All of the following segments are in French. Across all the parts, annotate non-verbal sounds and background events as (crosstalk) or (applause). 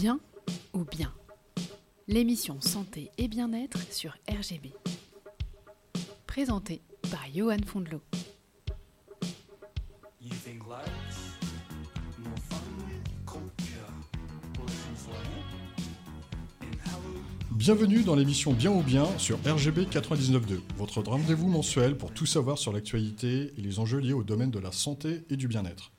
Bien ou bien L'émission Santé et Bien-être sur RGB. Présentée par Johan Halloween. Bienvenue dans l'émission Bien ou Bien sur RGB 99.2, votre rendez-vous mensuel pour tout savoir sur l'actualité et les enjeux liés au domaine de la santé et du bien-être.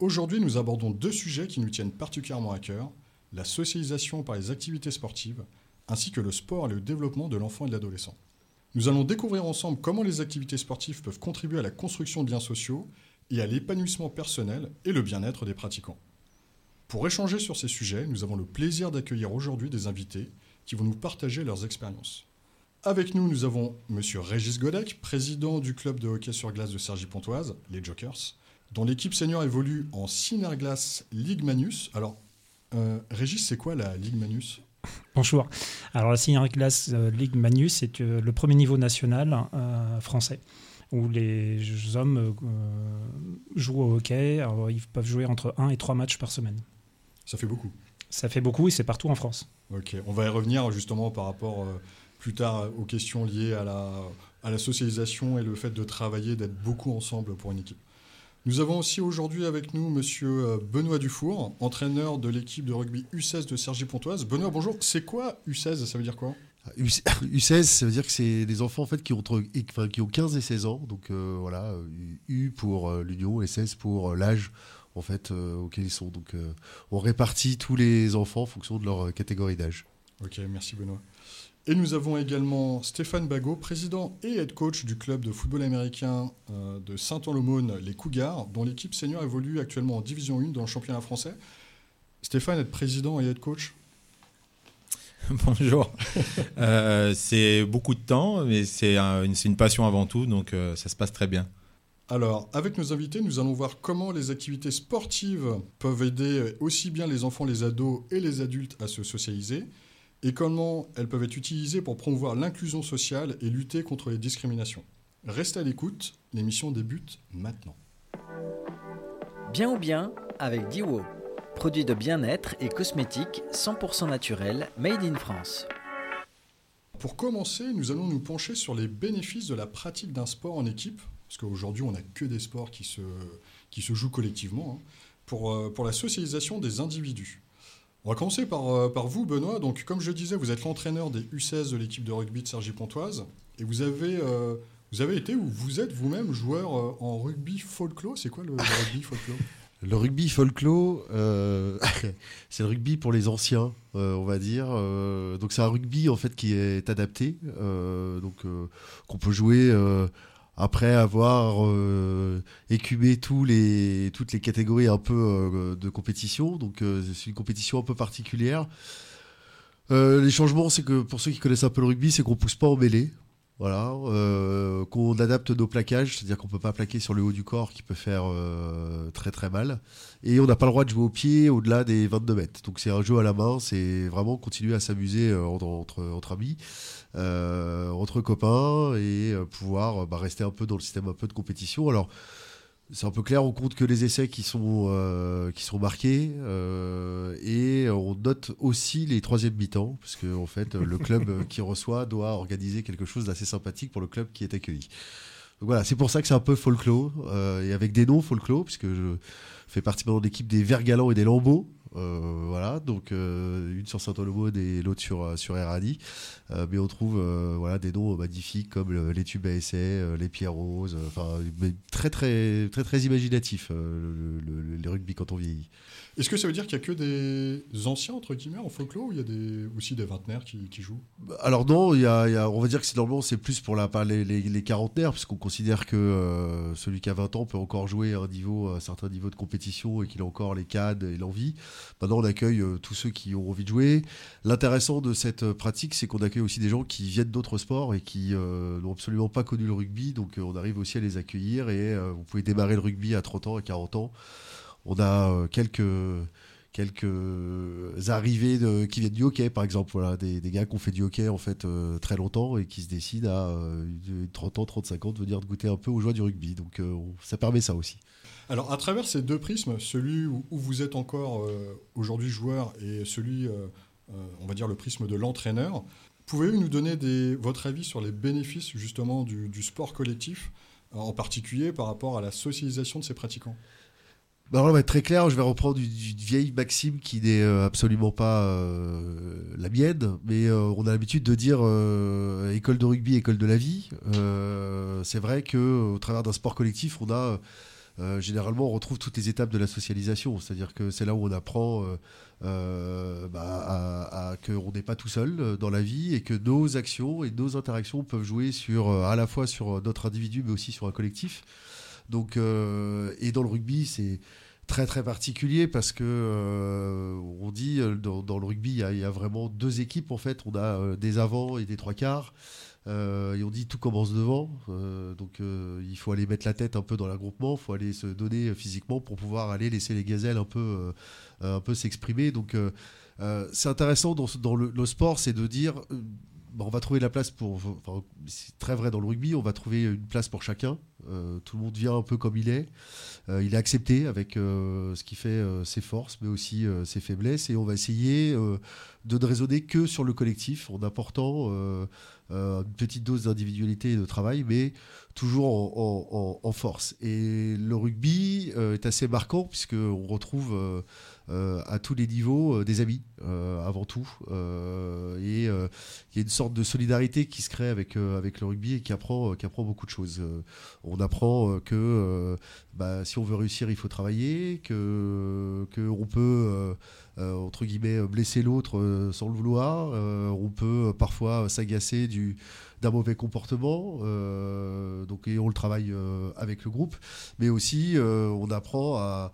Aujourd'hui, nous abordons deux sujets qui nous tiennent particulièrement à cœur, la socialisation par les activités sportives, ainsi que le sport et le développement de l'enfant et de l'adolescent. Nous allons découvrir ensemble comment les activités sportives peuvent contribuer à la construction de liens sociaux et à l'épanouissement personnel et le bien-être des pratiquants. Pour échanger sur ces sujets, nous avons le plaisir d'accueillir aujourd'hui des invités qui vont nous partager leurs expériences. Avec nous, nous avons M. Régis Godec, président du club de hockey sur glace de Cergy-Pontoise, les Jokers, dont l'équipe senior évolue en Synerglace Ligue Manus. Euh, Régis, c'est quoi la Ligue Manus (laughs) Bonjour. Alors la Senior Class euh, Ligue Manus, c'est euh, le premier niveau national français où les hommes jouent au hockey. Alors, ils peuvent jouer entre 1 et 3 matchs par semaine. Ça fait beaucoup. Ça fait beaucoup et c'est partout en France. Ok, on va y revenir justement par rapport euh, plus tard aux questions liées à la, à la socialisation et le fait de travailler, d'être beaucoup ensemble pour une équipe. Nous avons aussi aujourd'hui avec nous Monsieur euh, Benoît Dufour, entraîneur de l'équipe de rugby U16 de Cergy-Pontoise. Benoît, bonjour. C'est quoi U16 Ça veut dire quoi? U- U16, (laughs) ça veut dire que c'est des enfants en fait qui ont, entre, enfin, qui ont 15 et 16 ans. Donc euh, voilà, euh, U pour l'union et 16 pour l'âge en fait euh, auquel ils sont. Donc euh, on répartit tous les enfants en fonction de leur catégorie d'âge. Ok, merci Benoît. Et nous avons également Stéphane Bagot, président et head coach du club de football américain euh, de Saint-Anne-l'Aumône, les Cougars, dont l'équipe senior évolue actuellement en Division 1 dans le championnat français. Stéphane, être président et head coach? (laughs) Bonjour. Euh, c'est beaucoup de temps, mais c'est un- une, c'est une passion avant tout, donc euh, ça se passe très bien. Alors, avec nos invités, nous allons voir comment les activités sportives peuvent aider aussi bien les enfants, les ados et les adultes à se socialiser, et comment elles peuvent être utilisées pour promouvoir l'inclusion sociale et lutter contre les discriminations. Restez à l'écoute, l'émission débute maintenant. Bien ou bien avec Diwo, produit de bien-être et cosmétiques 100% naturel, made in France. Pour commencer, nous allons nous pencher sur les bénéfices de la pratique d'un sport en équipe, parce qu'aujourd'hui on n'a que des sports qui se, qui se jouent collectivement, hein, pour, euh, pour la socialisation des individus. On va commencer par, euh, par vous, Benoît. Donc, comme je disais, vous êtes l'entraîneur des U16 de l'équipe de rugby de Cergy-Pontoise, et vous avez, euh, vous avez été ou vous êtes vous-même joueur euh, en rugby folklore. C'est quoi le, rugby folklore? Le rugby folklore, (laughs) (laughs) c'est le rugby pour les anciens, on va dire. Donc c'est un rugby en fait qui est adapté, donc qu'on peut jouer après avoir euh, écumé toutes les catégories un peu euh, de compétition. Donc euh, c'est une compétition un peu particulière. Les changements, c'est que pour ceux qui connaissent un peu le rugby, c'est qu'on pousse pas en mêlée. Voilà, qu'on adapte nos plaquages, c'est-à-dire qu'on peut pas plaquer sur le haut du corps qui peut faire très très mal. Et on n'a pas le droit de jouer au pied au-delà des 22 mètres. Donc c'est un jeu à la main, c'est vraiment continuer à s'amuser entre, amis, entre copains et euh, pouvoir euh, bah, rester un peu dans le système un peu de compétition. Alors c'est un peu clair, on compte que les essais qui sont, euh, qui sont marqués euh, et on note aussi les troisièmes mi-temps parce que en fait le club euh, (laughs) qui reçoit doit organiser quelque chose d'assez sympathique pour le club qui est accueilli. Donc voilà, c'est pour ça que c'est un peu folklore euh, et avec des noms folklore puisque je fais partie maintenant de l'équipe des Verts Galants et des Lambeaux. Euh, voilà, donc euh, une sur Saint-Olomone et l'autre sur, euh, sur. Euh, mais on trouve voilà, des noms magnifiques comme le- les tubes à essai, les pierres roses, enfin très très très très imaginatif le, le- le- les rugby quand on vieillit. Est-ce que ça veut dire qu'il n'y a que des anciens, entre guillemets, en folklore, ou il y a des, aussi des vingtenaires qui, qui jouent? Alors non, y a, il y a- on va dire que c'est normalement c'est plus pour la, les, les, les quarantenaires, puisqu'on considère que celui qui a 20 ans peut encore jouer à un niveau, à un certain niveau de compétition et qu'il a encore les cadres et l'envie. Maintenant, on accueille euh, tous ceux qui ont envie de jouer. L'intéressant de cette euh, pratique, c'est qu'on accueille aussi des gens qui viennent d'autres sports et qui euh, n'ont absolument pas connu le rugby, donc on arrive aussi à les accueillir et vous pouvez démarrer le rugby à 30 ans, à 40 ans. On a quelques quelques arrivées qui viennent du hockey, par exemple. Voilà, des, des gars qui ont fait du hockey en fait très longtemps et qui se décident à euh, 30 ans, 35 ans de venir goûter un peu aux joies du rugby. Donc on- ça permet ça aussi. Alors, à travers ces deux prismes, celui où, vous êtes encore euh, aujourd'hui joueur et celui, euh, euh, on va dire, le prisme de l'entraîneur, pouvez-vous nous donner votre avis sur les bénéfices justement du, sport collectif, en particulier par rapport à la socialisation de ses pratiquants? Bah on va être très clair, je vais reprendre une, vieille maxime qui n'est absolument pas la mienne, mais on a l'habitude de dire école de rugby, école de la vie. C'est vrai que au travers d'un sport collectif, on a euh, généralement on retrouve toutes les étapes de la socialisation, c'est-à-dire que c'est là où on apprend euh, euh, bah, qu'on n'est pas tout seul euh, dans la vie et que nos actions et nos interactions peuvent jouer sur à la fois sur notre individu mais aussi sur un collectif. Donc, et dans le rugby, c'est très très particulier parce que on dit dans, le rugby, il y, a, vraiment deux équipes en fait. On a des avants et des trois quarts. Euh, et on dit tout commence devant. Euh, donc euh, il faut aller mettre la tête un peu dans l'agroupement, il faut aller se donner euh, physiquement pour pouvoir aller laisser les gazelles un peu, un peu s'exprimer. Donc c'est intéressant dans, le, sport, c'est de dire bah, on va trouver la place pour. C'est très vrai dans le rugby, on va trouver une place pour chacun. Tout le monde vient un peu comme il est. Il est accepté avec ce qui fait ses forces, mais aussi ses faiblesses. Et on va essayer de ne raisonner que sur le collectif, en apportant euh, une petite dose d'individualité et de travail, mais toujours en, force. Et le rugby euh, est assez marquant, puisqu'on retrouve euh, à tous les niveaux des amis, avant tout. Et il y a une sorte de solidarité qui se crée avec, avec le rugby et qui apprend, qui apprend beaucoup de choses. On apprend que bah, si on veut réussir, il faut travailler, que, que peut entre guillemets blesser l'autre euh, sans le vouloir, euh, on peut euh, parfois s'agacer du d'un mauvais comportement, euh, donc et on le travaille euh, avec le groupe, mais aussi euh, on apprend à,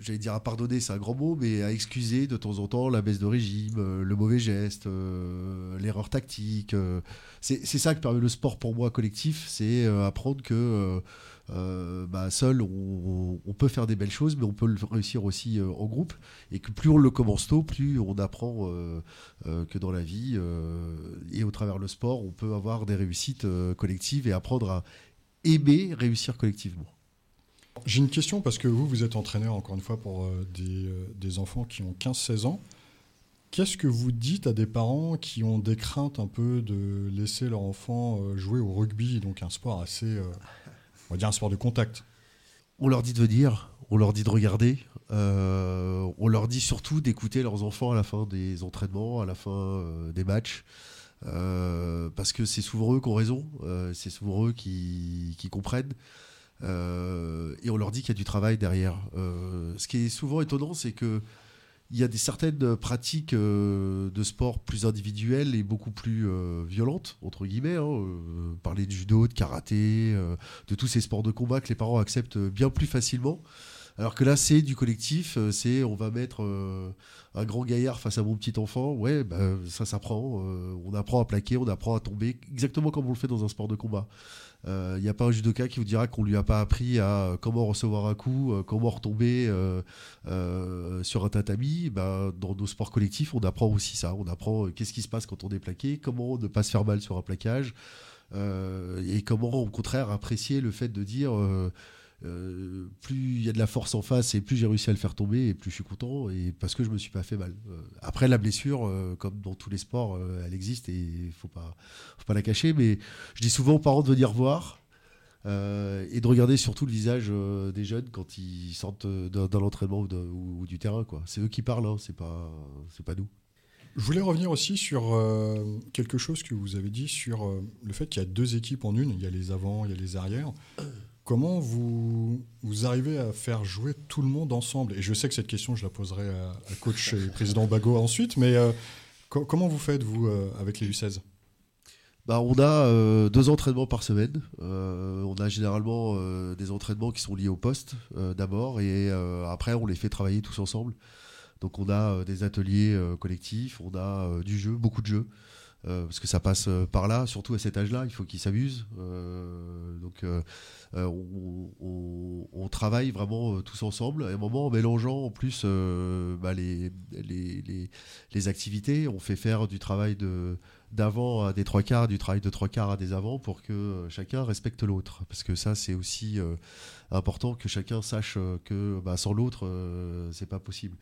j'allais dire à pardonner, c'est un grand mot, mais à excuser de temps en temps la baisse de régime, euh, le mauvais geste, euh, l'erreur tactique. euh. c'est ça que permet le sport pour moi collectif, c'est euh, apprendre que euh, bah, seul on, peut faire des belles choses, mais on peut le réussir aussi euh, en groupe, et que plus on le commence tôt, plus on apprend euh, que dans la vie et au travers le sport, on peut avoir des réussites collectives et apprendre à aimer réussir collectivement. J'ai une question parce que vous, vous êtes entraîneur, encore une fois, pour des, des enfants qui ont 15-16 ans. Qu'est-ce que vous dites à des parents qui ont des craintes un peu de laisser leur enfant jouer au rugby, donc un sport assez, on va dire un sport de contact On leur dit de venir, on leur dit de regarder, euh, on leur dit surtout d'écouter leurs enfants à la fin des entraînements, à la fin euh, des matchs, euh, parce que c'est souvent eux qui ont raison, c'est souvent eux qui, comprennent. Et on leur dit qu'il y a du travail derrière. Ce qui est souvent étonnant, c'est que il y a des certaines pratiques euh, de sport plus individuelles et beaucoup plus euh, violentes, entre guillemets. hein, euh, parler de judo, de karaté, de tous ces sports de combat que les parents acceptent bien plus facilement. Alors que là, c'est du collectif, euh, c'est on va mettre euh, un grand gaillard face à mon petit enfant. Ouais, bah, ça s'apprend. euh, on apprend à plaquer, on apprend à tomber, exactement comme on le fait dans un sport de combat. Il n'y a pas un judoka qui vous dira qu'on lui a pas appris à comment recevoir un coup, comment retomber sur un tatami. Bah, dans nos sports collectifs, on apprend aussi ça. On apprend qu'est-ce qui se passe quand on est plaqué, comment ne pas se faire mal sur un plaquage, et comment au contraire apprécier le fait de dire euh, plus il y a de la force en face et plus j'ai réussi à le faire tomber et plus je suis content et parce que je me suis pas fait mal. Euh, après la blessure, euh, comme dans tous les sports, elle existe et faut pas faut pas la cacher. Mais je dis souvent aux parents de venir voir. et de regarder surtout le visage des jeunes quand ils sortent d'un entraînement ou, du terrain. C'est eux qui parlent, hein, c'est pas, pas nous. Je voulais revenir aussi sur quelque chose que vous avez dit sur le fait qu'il y a deux équipes en une, il y a les avants, il y a les arrières. Comment vous, vous arrivez à faire jouer tout le monde ensemble? Et je sais que cette question, je la poserai à, coach et président Bago ensuite, mais euh, co- comment vous faites, vous, euh, avec les U16 Bah, on a euh, deux entraînements par semaine. On a généralement des entraînements qui sont liés au poste d'abord et après on les fait travailler tous ensemble. Donc on a des ateliers collectifs, on a du jeu, beaucoup de jeux. Euh, parce que ça passe euh, par là, surtout à cet âge-là, il faut qu'ils s'amusent. Euh, donc on, travaille vraiment tous ensemble, à un moment en mélangeant en plus bah, les, les, les, activités, on fait faire du travail de d'avant à des trois quarts, du travail de trois quarts à des avant pour que chacun respecte l'autre. Parce que ça, c'est aussi important que chacun sache que bah, sans l'autre, c'est pas possible.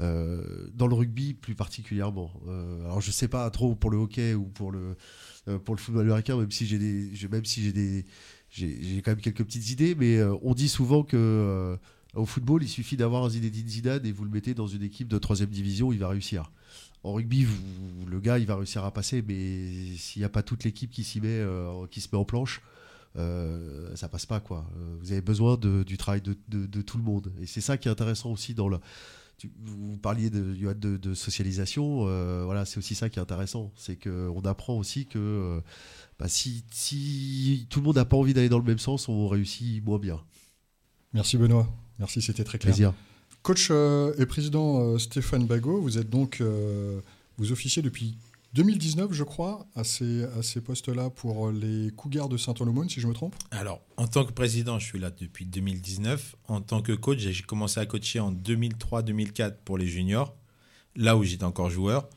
Euh, dans le rugby plus particulièrement. Euh, alors je sais pas trop pour le hockey ou pour le euh, pour le football américain, même si j'ai même si j'ai des, j'ai quand même quelques petites idées, mais on dit souvent que au football, il suffit d'avoir un Zinedine Zidane et vous le mettez dans une équipe de troisième division, il va réussir. En rugby, le gars, il va réussir à passer, mais s'il n'y a pas toute l'équipe qui s'y met, qui se met en planche, euh, ça passe pas quoi. Vous avez besoin du travail de- de tout le monde, et c'est ça qui est intéressant aussi dans le. Vous parliez de, Johan, de, de socialisation, euh, voilà, c'est aussi ça qui est intéressant, c'est que on apprend aussi que euh, bah, si, si tout le monde n'a pas envie d'aller dans le même sens, on réussit moins bien. Merci Benoît. Merci, c'était très clair. Plaisir. Coach euh, et président Stéphane Bagot, vous êtes donc vous officiez depuis 2019, je crois, à ces, à ces postes-là pour les Cougars de Saint-Olomone, si je me trompe? Alors, en tant que président, je suis là depuis 2019. En tant que coach, j'ai commencé à coacher en 2003-2004 pour les juniors, là où j'étais encore joueur.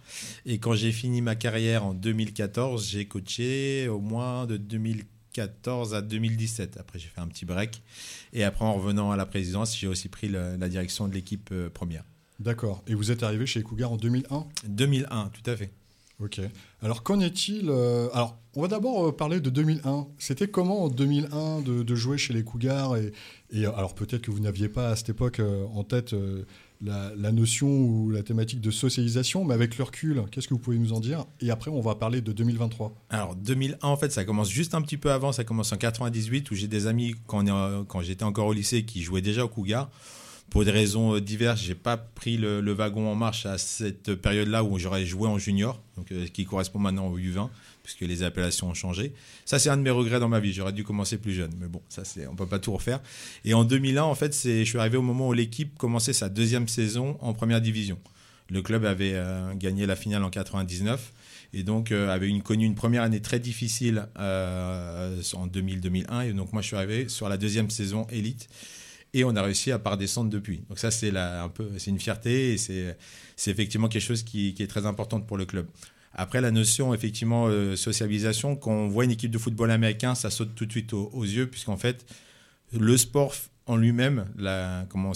Et quand j'ai fini ma carrière en 2014, j'ai coaché au moins de 2014 à 2017. Après, j'ai fait un petit break. Et après, en revenant à la présidence, j'ai aussi pris le- la direction de l'équipe euh, première. D'accord. Et vous êtes arrivé chez les Cougars en 2001 2001, tout à fait. Ok. Alors, qu'en est-il euh, Alors, on va d'abord euh, parler de 2001. C'était comment en 2001 de, jouer chez les Cougars et, alors, peut-être que vous n'aviez pas à cette époque euh, en tête la, notion ou la thématique de socialisation, mais avec le recul, qu'est-ce que vous pouvez nous en dire? Et après, on va parler de 2023. Alors 2001, en fait, ça commence juste un petit peu avant. Ça commence en 98 où j'ai des amis quand, quand j'étais encore au lycée qui jouaient déjà au Cougar. Pour des raisons euh, diverses, j'ai pas pris le, wagon en marche à cette période-là où j'aurais joué en junior, donc euh, qui correspond maintenant au U20, puisque les appellations ont changé. Ça, c'est un de mes regrets dans ma vie. J'aurais dû commencer plus jeune, mais bon, ça, c'est, on peut pas tout refaire. Et en 2001, en fait, je suis arrivé au moment où l'équipe commençait sa deuxième saison en première division. Le club avait euh, gagné la finale en 99 et donc avait connu une première année très difficile en 2000-2001 et donc moi je suis arrivé sur la deuxième saison élite et on a réussi à pas descendre depuis. Donc ça c'est un peu c'est une fierté et c'est effectivement quelque chose qui, est très importante pour le club. Après la notion effectivement euh, socialisation, quand on voit une équipe de football américain, ça saute tout de suite aux, yeux puisqu'en fait le sport en lui-même, comment,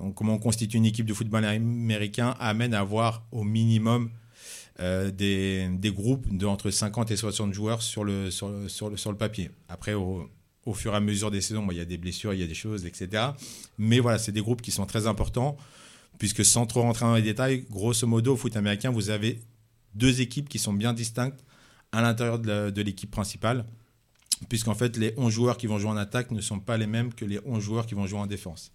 on- comment on constitue une équipe de football américain amène à avoir au minimum euh, des, des groupes de entre 50 et 60 joueurs sur le, sur sur sur le papier. Après, au, au fur et à mesure des saisons, il y a des blessures, il y a des choses, etc. Mais voilà, c'est des groupes qui sont très importants, puisque sans trop rentrer dans les détails, grosso modo, au foot américain, vous avez deux équipes qui sont bien distinctes à l'intérieur de l'équipe principale, puisqu'en fait, les 11 joueurs qui vont jouer en attaque ne sont pas les mêmes que les 11 joueurs qui vont jouer en défense.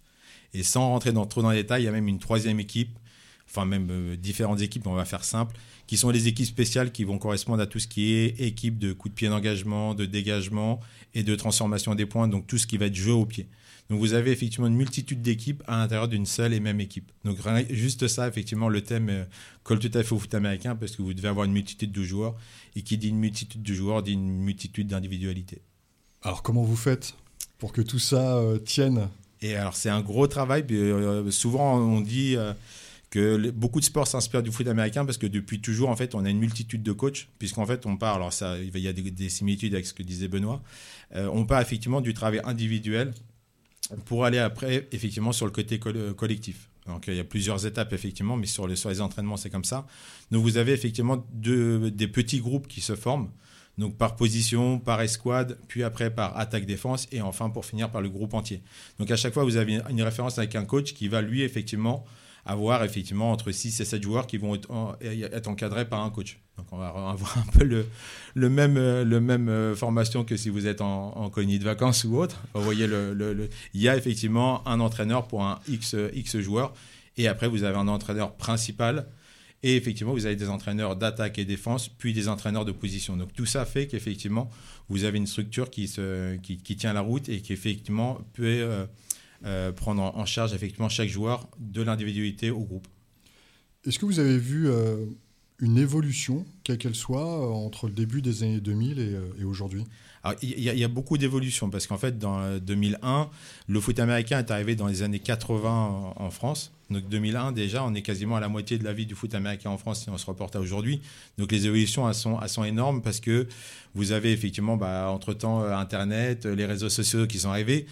Et sans rentrer dans, trop dans les détails, il y a même une troisième équipe, enfin même euh, différentes équipes, on va faire simple, qui sont les équipes spéciales qui vont correspondre à tout ce qui est équipe de coup de pied d'engagement, de dégagement et de transformation des points, donc tout ce qui va être jeu au pied. Donc vous avez effectivement une multitude d'équipes à l'intérieur d'une seule et même équipe. Donc juste ça, effectivement, le thème euh, colle tout à fait au foot américain parce que vous devez avoir une multitude de joueurs et qui dit une multitude de joueurs dit une multitude d'individualités. Alors, comment vous faites pour que tout ça euh, tienne? Et alors, c'est un gros travail. puis, euh, souvent, on dit euh, que beaucoup de sports s'inspirent du foot américain parce que depuis toujours, en fait, on a une multitude de coachs, puisqu'en fait, on part, alors ça, il y a des, des similitudes avec ce que disait Benoît, euh, on part effectivement du travail individuel pour aller après, effectivement, sur le côté coll- collectif. Donc, il y a plusieurs étapes, effectivement, mais sur les, entraînements, c'est comme ça. Donc, vous avez effectivement des petits groupes qui se forment. Donc, par position, par escouade, puis après par attaque-défense, et enfin, pour finir, par le groupe entier. Donc à chaque fois, vous avez une référence avec un coach qui va lui effectivement avoir effectivement entre 6 et 7 joueurs qui vont être, en- être encadrés par un coach. Donc on va avoir un peu le, même, euh, formation que si vous êtes en, en de vacances ou autre. Vous voyez, il y a effectivement un entraîneur pour un X, X joueurs. Et après, vous avez un entraîneur principal. Et effectivement, vous avez des entraîneurs d'attaque et défense, puis des entraîneurs de position. Donc tout ça fait qu'effectivement, vous avez une structure qui tient la route et qui effectivement peut euh, euh, prendre en, charge effectivement chaque joueur de l'individualité au groupe. Est-ce que vous avez vu euh, une évolution, quelle qu'elle soit, euh, entre le début des années 2000 et, et aujourd'hui? Il y, a- il y a beaucoup d'évolutions parce qu'en fait, dans euh, 2001, le foot américain est arrivé dans les années 80 en, en France. Donc 2001, déjà, on est quasiment à la moitié de la vie du foot américain en France si on se reporte à aujourd'hui. Donc les évolutions, elles sont, elles sont énormes parce que vous avez effectivement, bah, entre-temps, Internet, les réseaux sociaux qui sont arrivés.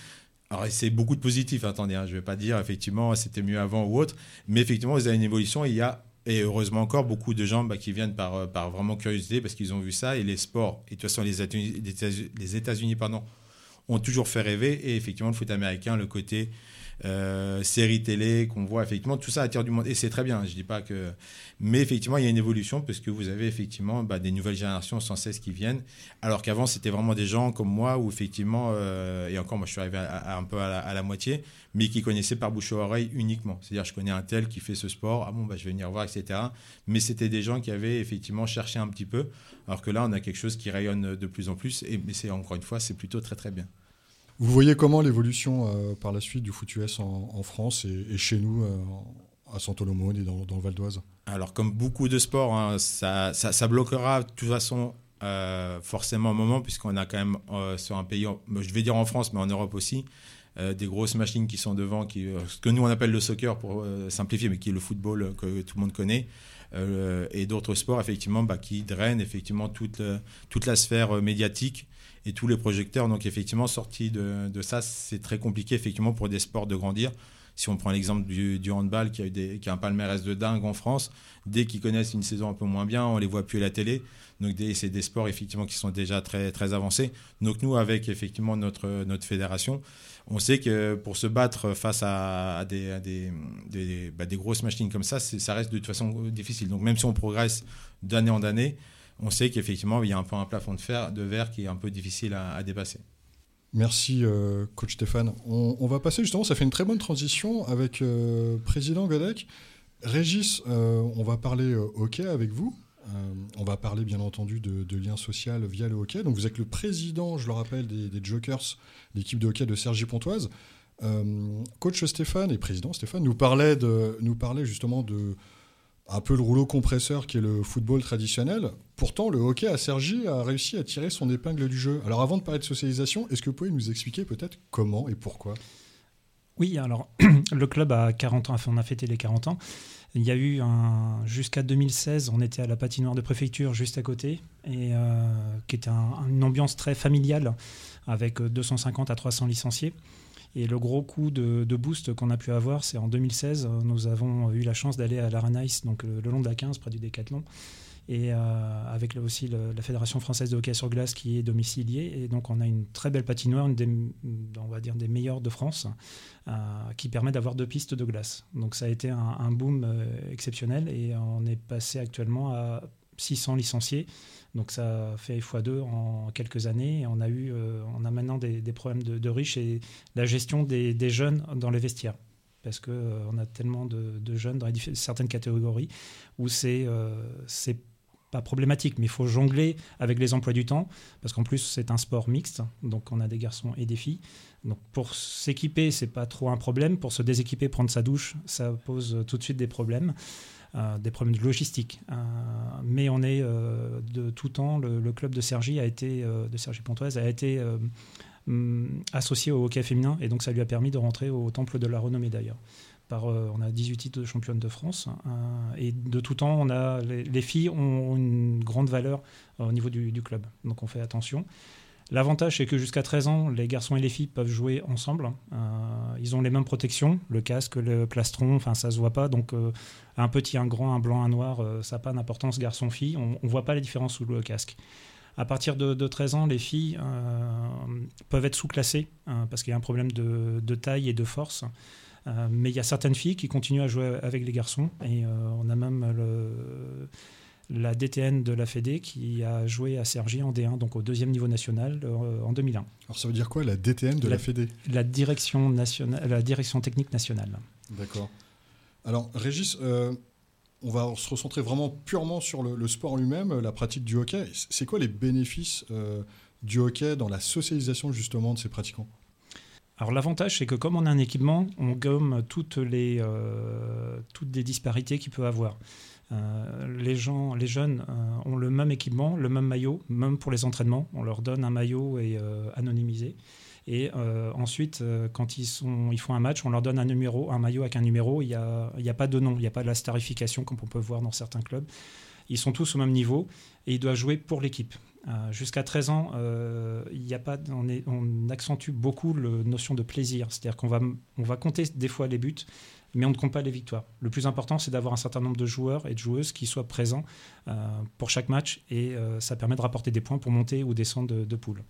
Alors, c'est beaucoup de positifs, attendez, hein, je ne vais pas dire effectivement c'était mieux avant ou autre, mais effectivement, vous avez une évolution il y a, et heureusement encore, beaucoup de gens bah, qui viennent par, euh, par vraiment curiosité parce qu'ils ont vu ça et les sports, et de toute façon, les États-Unis, les États- les États-Unis, pardon, ont toujours fait rêver et effectivement, le foot américain, le côté euh, série télé qu'on voit, effectivement, tout ça attire du monde et c'est très bien, je dis pas que. Mais effectivement, il y a une évolution parce que vous avez effectivement bah, des nouvelles générations sans cesse qui viennent, alors qu'avant, c'était vraiment des gens comme moi où effectivement, euh, et encore, moi je suis arrivé un peu à la, moitié, mais qui connaissaient par bouche à oreille uniquement. C'est-à-dire, je connais un tel qui fait ce sport, ah bon, bah, je vais venir voir, etc. Mais c'était des gens qui avaient effectivement cherché un petit peu, alors que là, on a quelque chose qui rayonne de plus en plus, et c'est encore une fois, c'est plutôt très très bien. Vous voyez comment l'évolution euh, par la suite du foot US en, France et, chez nous, euh, à Saint-Olomone et dans, le Val d'Oise? Alors, comme beaucoup de sports, hein, ça, bloquera de toute façon euh, forcément un moment, puisqu'on a quand même sur un pays, je vais dire en France, mais en Europe aussi, des grosses machines qui sont devant, ce que nous on appelle le soccer pour simplifier, mais qui est le football que tout le monde connaît, et d'autres sports effectivement bah, qui drainent effectivement toute, toute la sphère médiatique et tous les projecteurs. Donc effectivement, sorti de, ça, c'est très compliqué effectivement pour des sports de grandir. Si on prend l'exemple du, handball qui a, eu des- qui a un palmarès de dingue en France, dès qu'ils connaissent une saison un peu moins bien, on les voit plus à la télé. Donc c'est des sports effectivement qui sont déjà très très avancés. Donc nous avec effectivement notre notre fédération, on sait que pour se battre face à, des à des, des, bah, des grosses machines comme ça, ça reste de toute façon difficile. Donc même si on progresse d'année en année, on sait qu'effectivement il y a un un plafond de fer de verre qui est un peu difficile à, dépasser. Merci, euh, coach Stéphane. On, va passer justement, ça fait une très bonne transition avec euh, Président Godec. Régis, euh, on va parler hockey avec vous. On va parler bien entendu de, lien social via le hockey. Donc vous êtes le président, je le rappelle, des, Jokers, l'équipe de hockey de Sergi Pontoise. Coach Stéphane et président Stéphane nous parlait, de, nous parlait justement de un peu le rouleau compresseur qui est le football traditionnel. Pourtant, le hockey à Sergi a réussi à tirer son épingle du jeu. Alors avant de parler de socialisation, est-ce que vous pouvez nous expliquer peut-être comment et pourquoi? Oui, alors (clears throat) le club a 40 ans, on a fêté les 40 ans. Il y a eu un jusqu'à 2016, on était à la patinoire de préfecture juste à côté, et euh, qui était un- une ambiance très familiale avec 250 à 300 licenciés. Et le gros coup de, boost qu'on a pu avoir, c'est en 2016, euh, nous avons eu la chance d'aller à l'Aranice, donc le, long de la 15, près du Décathlon, et euh, avec aussi la Fédération française de hockey sur glace qui est domiciliée. Et donc on a une très belle patinoire, une des, on va dire des meilleures de France, euh, qui permet d'avoir deux pistes de glace. Donc ça a été un, boom exceptionnel et on est passé actuellement à 600 licenciés. Donc ça fait x2 en quelques années. On a eu, euh, on a maintenant des, problèmes de, de riches et la gestion des, jeunes dans les vestiaires. Parce qu'on on a tellement de, jeunes dans certaines catégories où c'est euh, pas problématique, mais il faut jongler avec les emplois du temps, parce qu'en plus c'est un sport mixte, donc on a des garçons et des filles. Donc pour s'équiper, c'est pas trop un problème. Pour se déséquiper, prendre sa douche, ça pose tout de suite des problèmes, euh, des problèmes de logistique. Euh, mais on est euh, de tout temps, le, club de Sergi a été, euh, de Pontoise a été euh, hum, associé au hockey féminin, et donc ça lui a permis de rentrer au temple de la renommée d'ailleurs. Par, euh, on a 18 titres de championne de France euh, et de tout temps, on a, les, les filles ont une grande valeur euh, au niveau du, du club. Donc on fait attention. L'avantage, c'est que jusqu'à 13 ans, les garçons et les filles peuvent jouer ensemble. Euh, ils ont les mêmes protections, le casque, le plastron, enfin ça se voit pas. Donc euh, un petit, un grand, un blanc, un noir, euh, ça n'a pas d'importance garçon-fille. On ne voit pas les différences sous le casque. À partir de, de 13 ans, les filles peuvent être sous-classées hein, parce qu'il y a un problème de, de taille et de force. Mais il y a certaines filles qui continuent à jouer avec les garçons et on a même le, la DTN de la Fédé qui a joué à Sergi en D1, donc au deuxième niveau national euh, en 2001. Alors ça veut dire quoi la DTN de la, La- Fédé? La direction, nationale, la direction technique nationale. D'accord. Alors Régis, euh, on va se recentrer vraiment purement sur le, le sport lui-même, la pratique du hockey. C'est quoi les bénéfices euh, du hockey dans la socialisation justement de ses pratiquants? Alors l'avantage, c'est que comme on a un équipement, on gomme toutes les, toutes les disparités qu'il peut avoir. Euh, les gens, les jeunes euh, ont le même équipement, le même maillot, même pour les entraînements. On leur donne un maillot et euh, anonymisé. Et ensuite, quand ils, font un match, on leur donne un numéro, un maillot avec un numéro. Il n'y a, pas de nom, il n'y a pas de la starification comme on peut voir dans certains clubs. Ils sont tous au même niveau et ils doivent jouer pour l'équipe. Jusqu'à 13 ans, on accentue beaucoup la notion de plaisir. C'est-à-dire qu'on va, on va compter des fois les buts, mais on ne compte pas les victoires. Le plus important, c'est d'avoir un certain nombre de joueurs et de joueuses qui soient présents euh, pour chaque match et euh, ça permet de rapporter des points pour monter ou descendre de, de poule.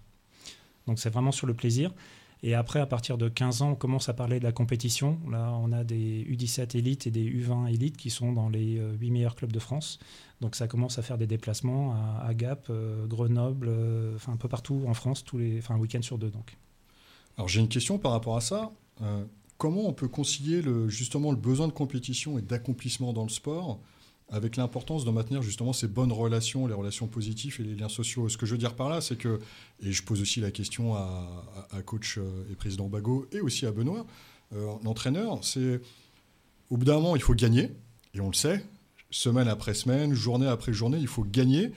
Donc c'est vraiment sur le plaisir. Et après, à partir de 15 ans, on commence à parler de la compétition. Là, on a des U17 élites et des U20 élites qui sont dans les euh, 8 meilleurs clubs de France. Donc ça commence à faire des déplacements à, Gap, euh, Grenoble, euh, enfin un peu partout en France, tous les, enfin un week-end sur deux. Donc. Alors j'ai une question par rapport à ça. Euh, comment on peut concilier justement le besoin de compétition et d'accomplissement dans le sport avec l'importance de maintenir justement ces bonnes relations, les relations positives et les liens sociaux? Ce que je veux dire par là, c'est que, et je pose aussi la question à, coach euh, et président Bagot et aussi à Benoît, euh, l'entraîneur, c'est au bout d'un moment, il faut gagner, et on le sait, semaine après semaine, journée après journée, il faut gagner.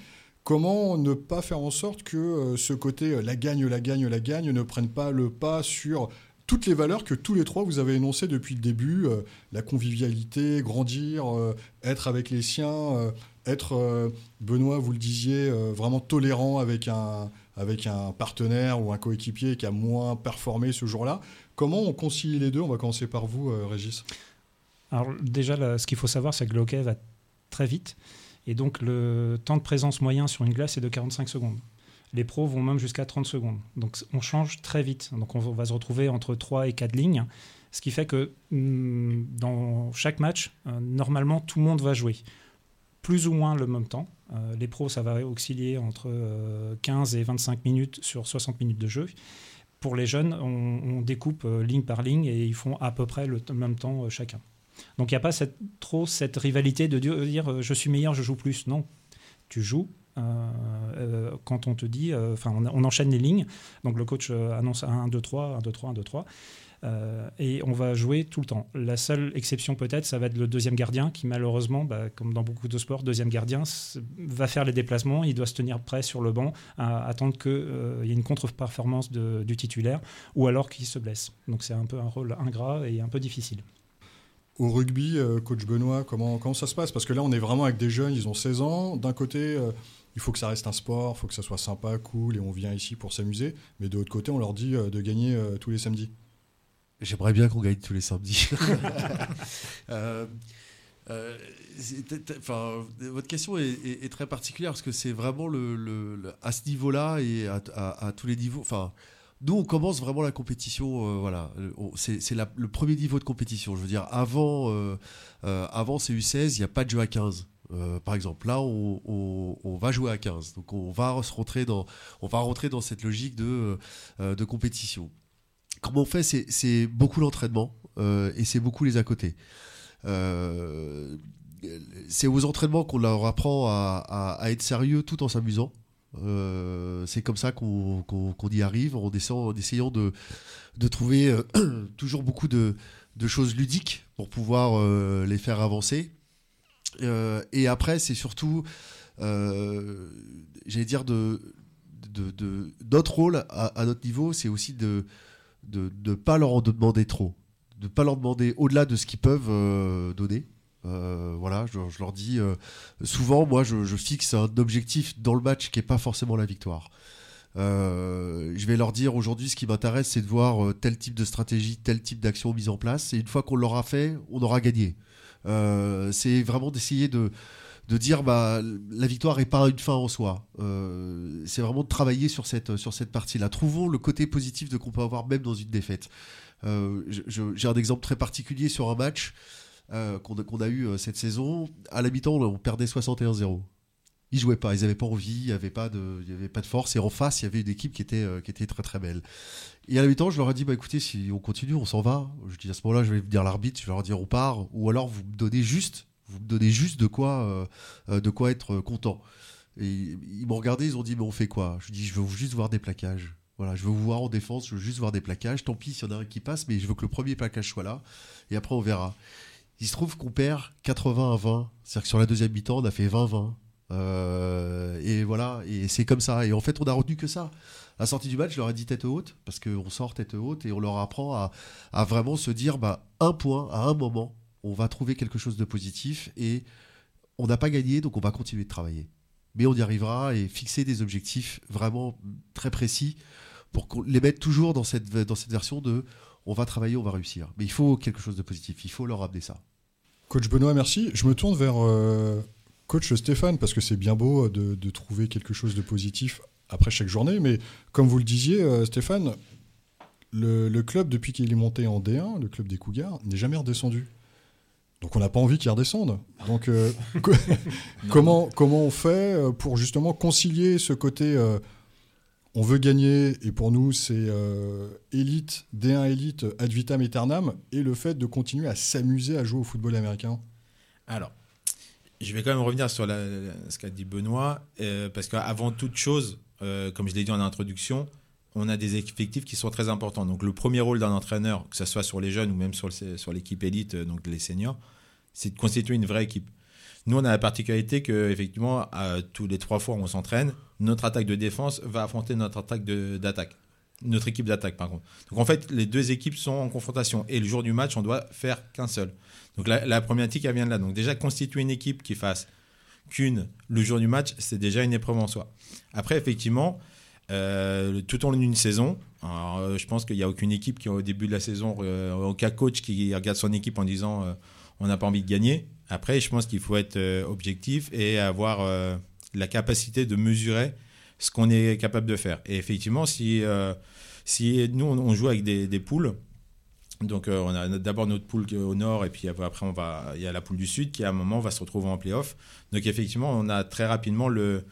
Comment ne pas faire en sorte que euh, ce côté la gagne, la gagne, la gagne ne prenne pas le pas sur toutes les valeurs que tous les trois vous avez énoncées depuis le début, euh, la convivialité, grandir, euh, être avec les siens, euh, être, Benoît, vous le disiez, vraiment tolérant avec un, avec un partenaire ou un coéquipier qui a moins performé ce jour-là. Comment on concilie les deux? On va commencer par vous, Régis. Alors déjà, ce qu'il faut savoir, c'est que le va très vite. Et donc le temps de présence moyen sur une glace est de 45 secondes. Les pros vont même jusqu'à 30 secondes. Donc on change très vite. Donc on va se retrouver entre 3 et 4 lignes. Ce qui fait que hum, dans chaque match, euh, normalement, tout le monde va jouer. Plus ou moins le même temps. Euh, les pros, ça va osciller entre euh, 15 et 25 minutes sur 60 minutes de jeu. Pour les jeunes, on, découpe euh, ligne par ligne et ils font à peu près le même temps euh, chacun. Donc il n'y a pas trop cette rivalité de dire, euh, je suis meilleur, je joue plus. Non, tu joues. Euh, euh, quand on te dit, euh, enfin on, on enchaîne les lignes, donc le coach euh, annonce 1, 2, 3, 1, 2, 3, 1, 2, 3, euh, et on va jouer tout le temps. La seule exception peut-être, ça va être le deuxième gardien qui malheureusement, bah, comme dans beaucoup de sports, deuxième gardien va faire les déplacements, il doit se tenir prêt sur le banc, à attendre qu'il y ait une contre-performance du titulaire, ou alors qu'il se blesse. Donc c'est un peu un rôle ingrat et un peu difficile. Au rugby, euh, coach Benoît, comment, ça se passe? Parce que là, on est vraiment avec des jeunes, ils ont 16 ans. D'un côté, euh, il faut que ça reste un sport, il faut que ça soit sympa, cool, et on vient ici pour s'amuser. Mais de l'autre côté, on leur dit euh, de gagner tous les samedis. J'aimerais bien qu'on gagne tous les samedis. (laughs) Votre question est, très particulière parce que c'est vraiment le, à ce niveau-là et à, à- tous les niveaux. Nous, on commence vraiment la compétition. euh, voilà, c'est le premier niveau de compétition. Je veux avant, euh, euh, avant CU16, il n'y a pas de jeu à 15. Euh, par exemple, là, on, va jouer à 15. Donc, on va rentrer dans, on va rentrer dans cette logique de, euh, de compétition. Comment on fait C'est beaucoup l'entraînement et c'est beaucoup les à côté. C'est aux entraînements qu'on leur apprend à être sérieux tout en s'amusant. Euh, c'est comme ça qu'on y arrive en, essayant, de, trouver euh, (clears throat) toujours beaucoup de, choses ludiques pour pouvoir euh, les faire avancer. Et après, c'est surtout, j'allais dire, de, de, notre rôle à, notre niveau, c'est aussi de ne pas leur en demander trop, de ne pas leur demander au-delà de ce qu'ils peuvent donner. Euh, voilà, je, leur dis euh, souvent, moi, je, fixe un objectif dans le match qui n'est pas forcément la victoire. Euh, je vais leur dire aujourd'hui, ce qui m'intéresse, c'est de voir tel type de stratégie, tel type d'action mise en place. Et une fois qu'on l'aura fait, on aura gagné. C'est vraiment d'essayer de, de dire bah la victoire n'est pas une fin en soi. C'est vraiment de travailler sur cette sur cette partie-là. Trouvons le côté positif de qu'on peut avoir même dans une défaite. J'ai un exemple très particulier sur un match euh, qu'on a, eu euh, cette saison. À la mi-temps, on perdait 61-0. Ils jouaient pas, ils avaient pas envie, il y avait pas de, avait pas de force. Et en face, il y avait une équipe qui était euh, qui était très très belle. Et à la mi-temps, je leur ai dit bah écoutez, si on continue, on s'en va. Je dis à ce moment-là, je vais dire l'arbitre, je vais leur dire on part, ou alors vous me donnez juste, vous donnez juste de quoi de quoi être content. Et ils m'ont regardé, ils ont dit mais on fait quoi? Je dis je veux juste voir des plaquages. Voilà, je veux vous voir en défense, je veux juste voir des plaquages. Tant pis s'il y en a un qui passe, mais je veux que le premier plaquage soit là. Et après on verra. Il se trouve qu'on perd 80 à 20. C'est-à-dire que sur la deuxième mi-temps, on a fait 20-20. Euh, et voilà, et c'est comme ça. Et en fait, on a retenu que ça. À la sortie du match, je leur ai dit tête haute, parce qu'on sort tête haute et on leur apprend à, vraiment se dire bah, un point à un moment, on va trouver quelque chose de positif et on n'a pas gagné, donc on va continuer de travailler. Mais on y arrivera et fixer des objectifs vraiment très précis pour qu'on les mette toujours dans cette version de on va travailler, on va réussir. Mais il faut quelque chose de positif, il faut leur ramener ça. Coach Benoît, merci. Je me tourne vers euh, coach Stéphane, parce que c'est bien beau de, de trouver quelque chose de positif après chaque journée. Mais comme vous le disiez, euh, Stéphane, le, le club, depuis qu'il est monté en D1, le club des Cougars, n'est jamais redescendu. Donc on n'a pas envie qu'il redescende. Donc euh, (laughs) co- (laughs) comment, comment on fait euh, pour justement concilier ce côté euh, on veut gagner et pour nous c'est euh, élite, D1 élite, ad vitam aeternam et le fait de continuer à s'amuser à jouer au football américain Alors, je vais quand même revenir sur ce qu'a dit Benoît, euh, parce qu'avant toute chose, euh, comme je l'ai dit en introduction, on a des effectifs qui sont très importants. Donc le premier rôle d'un entraîneur, que ce soit sur les jeunes ou même sur, sur l'équipe élite, donc les seniors, c'est de constituer une vraie équipe. Nous, on a la particularité que, effectivement, tous les trois fois où on s'entraîne, notre attaque de défense va affronter notre attaque d'attaque. Notre équipe d'attaque, par contre. Donc, en fait, les deux équipes sont en confrontation. Et le jour du match, on doit faire qu'un seul. Donc, la, la problématique, elle vient de là. Donc, déjà, constituer une équipe qui fasse qu'une le jour du match, c'est déjà une épreuve en soi. Après, effectivement, euh, tout au long d'une saison, euh, je pense qu'il n'y a aucune équipe qui, au début de la saison, aucun coach qui regarde son équipe en disant euh, on n'a pas envie de gagner. Après, je pense qu'il faut être euh, objectif et avoir euh, la capacité de mesurer ce qu'on est capable de faire. Et effectivement, si, euh, si nous, on, joue avec des, poules, donc on a d'abord notre poule au nord et puis après on va, il y a la poule du sud qui à un moment va se retrouver en playoff. Donc effectivement, on a très rapidement le,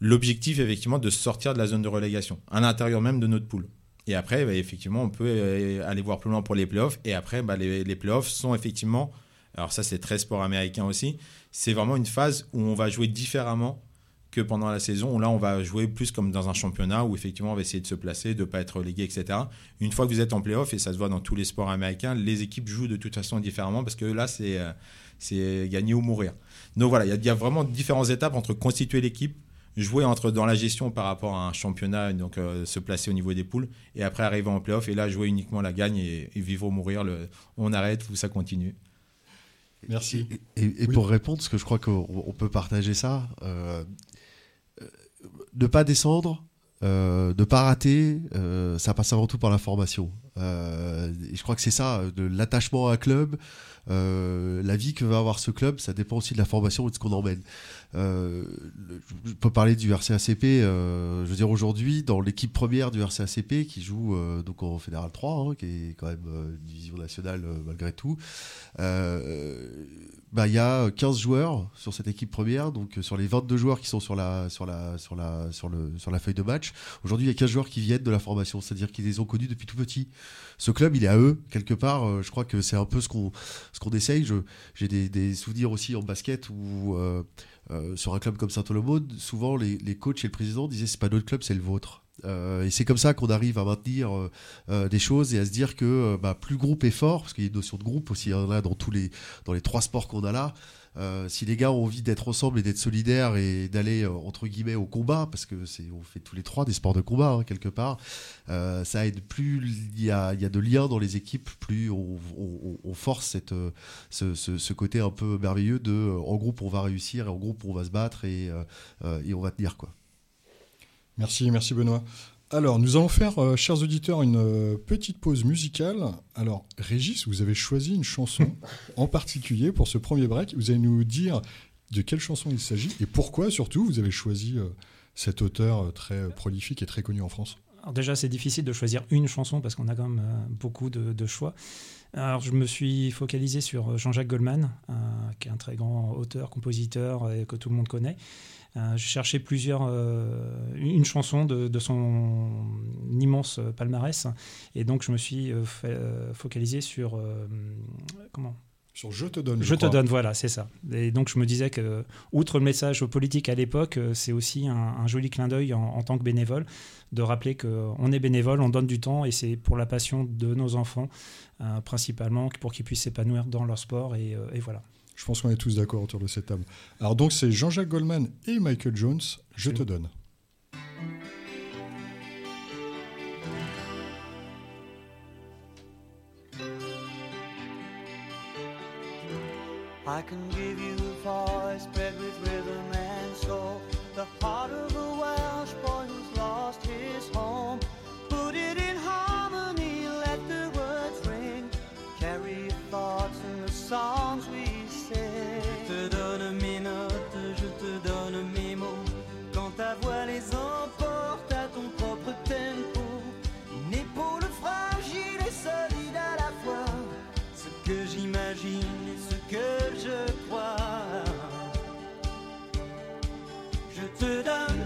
l'objectif effectivement de sortir de la zone de relégation, à l'intérieur même de notre poule. Et après, bah, effectivement, on peut aller voir plus loin pour les playoffs. Et après, bah, les playoffs sont effectivement, alors ça c'est très sport américain aussi, c'est vraiment une phase où on va jouer différemment que pendant la saison, où là on va jouer plus comme dans un championnat, où effectivement on va essayer de se placer, de ne pas être relégué, etc. Une fois que vous êtes en playoff, et ça se voit dans tous les sports américains, les équipes jouent de toute façon différemment, parce que là c'est euh, gagner ou mourir. Donc voilà, il y a- vraiment différentes étapes entre constituer l'équipe, jouer entre dans la gestion par rapport à un championnat, donc euh, se placer au niveau des poules, et après arriver en playoff, et là jouer uniquement la gagne et, vivre ou mourir, on arrête ou ça continue. Merci. Et, et- et Oui. pour répondre, parce que je crois qu'on on peut partager ça, euh, euh, ne pas descendre, euh, ne pas rater, euh, ça passe avant tout par la formation. Et je crois que c'est ça, de l'attachement à un club, la vie que va avoir ce club, ça dépend aussi de la formation et de ce qu'on emmène. Euh, je peux parler du RCACP, euh, je veux dire aujourd'hui, dans l'équipe première du RCACP qui joue euh, donc en Fédéral 3, hein, qui est quand même euh, une division nationale malgré tout, bah, il y a 15 joueurs sur cette équipe première, donc sur les 22 joueurs qui sont sur la, sur la, sur la, sur le, sur la feuille de match. Aujourd'hui, il y a 15 joueurs qui viennent de la formation, c'est-à-dire qu'ils les ont connus depuis tout petit. Ce club, il est à eux, quelque part. je crois que c'est un peu ce qu'on, ce qu'on essaye. J'ai des, des souvenirs aussi en basket où, euh, sur un club comme Saint-Olomone, souvent les, les coachs et le président disaient c'est pas notre club, c'est le vôtre. Euh, et c'est comme ça qu'on arrive à maintenir euh, des choses et à se dire que bah, plus groupe est fort, parce qu'il y a une notion de groupe aussi, en a dans tous les, dans les trois sports qu'on a là. Euh, si les gars ont envie d'être ensemble et d'être solidaires et d'aller euh, entre guillemets au combat, parce que c'est on fait tous les trois des sports de combat hein, quelque part, euh, ça aide. Plus il y a, y a de liens dans les équipes, plus on, force cette, ce, côté un peu merveilleux de en groupe on va réussir et en groupe on va se battre et, et on va tenir quoi. Merci, merci Benoît. Alors, nous allons faire, euh, chers auditeurs, une euh, petite pause musicale. Alors, Régis, vous avez choisi une chanson (laughs) en particulier pour ce premier break. Vous allez nous dire de quelle chanson il s'agit et pourquoi, surtout, vous avez choisi euh, cet auteur euh, très prolifique et très connu en France. Alors déjà, c'est difficile de choisir une chanson parce qu'on a quand même euh, beaucoup de, de choix. Alors, je me suis focalisé sur Jean-Jacques Goldman, euh, qui est un très grand auteur, compositeur et que tout le monde connaît. Euh, je cherchais plusieurs, euh, une chanson de, son immense palmarès, et donc je me suis euh, euh, focalisé sur euh, comment? Sur Je te donne. Je te donne, voilà, c'est ça. Et donc je me disais que, outre le message politique à l'époque, euh, c'est aussi un, un joli clin d'œil en, en tant que bénévole, de rappeler qu'on est bénévole, on donne du temps et c'est pour la passion de nos enfants, euh, principalement, pour qu'ils puissent s'épanouir dans leur sport. Et, euh, et voilà. Je pense qu'on est tous d'accord autour de cette table. Alors donc c'est Jean-Jacques Goldman et Michael Jones. Je te donne. I can give you a voice bred with rhythm and soul. The heart of Je te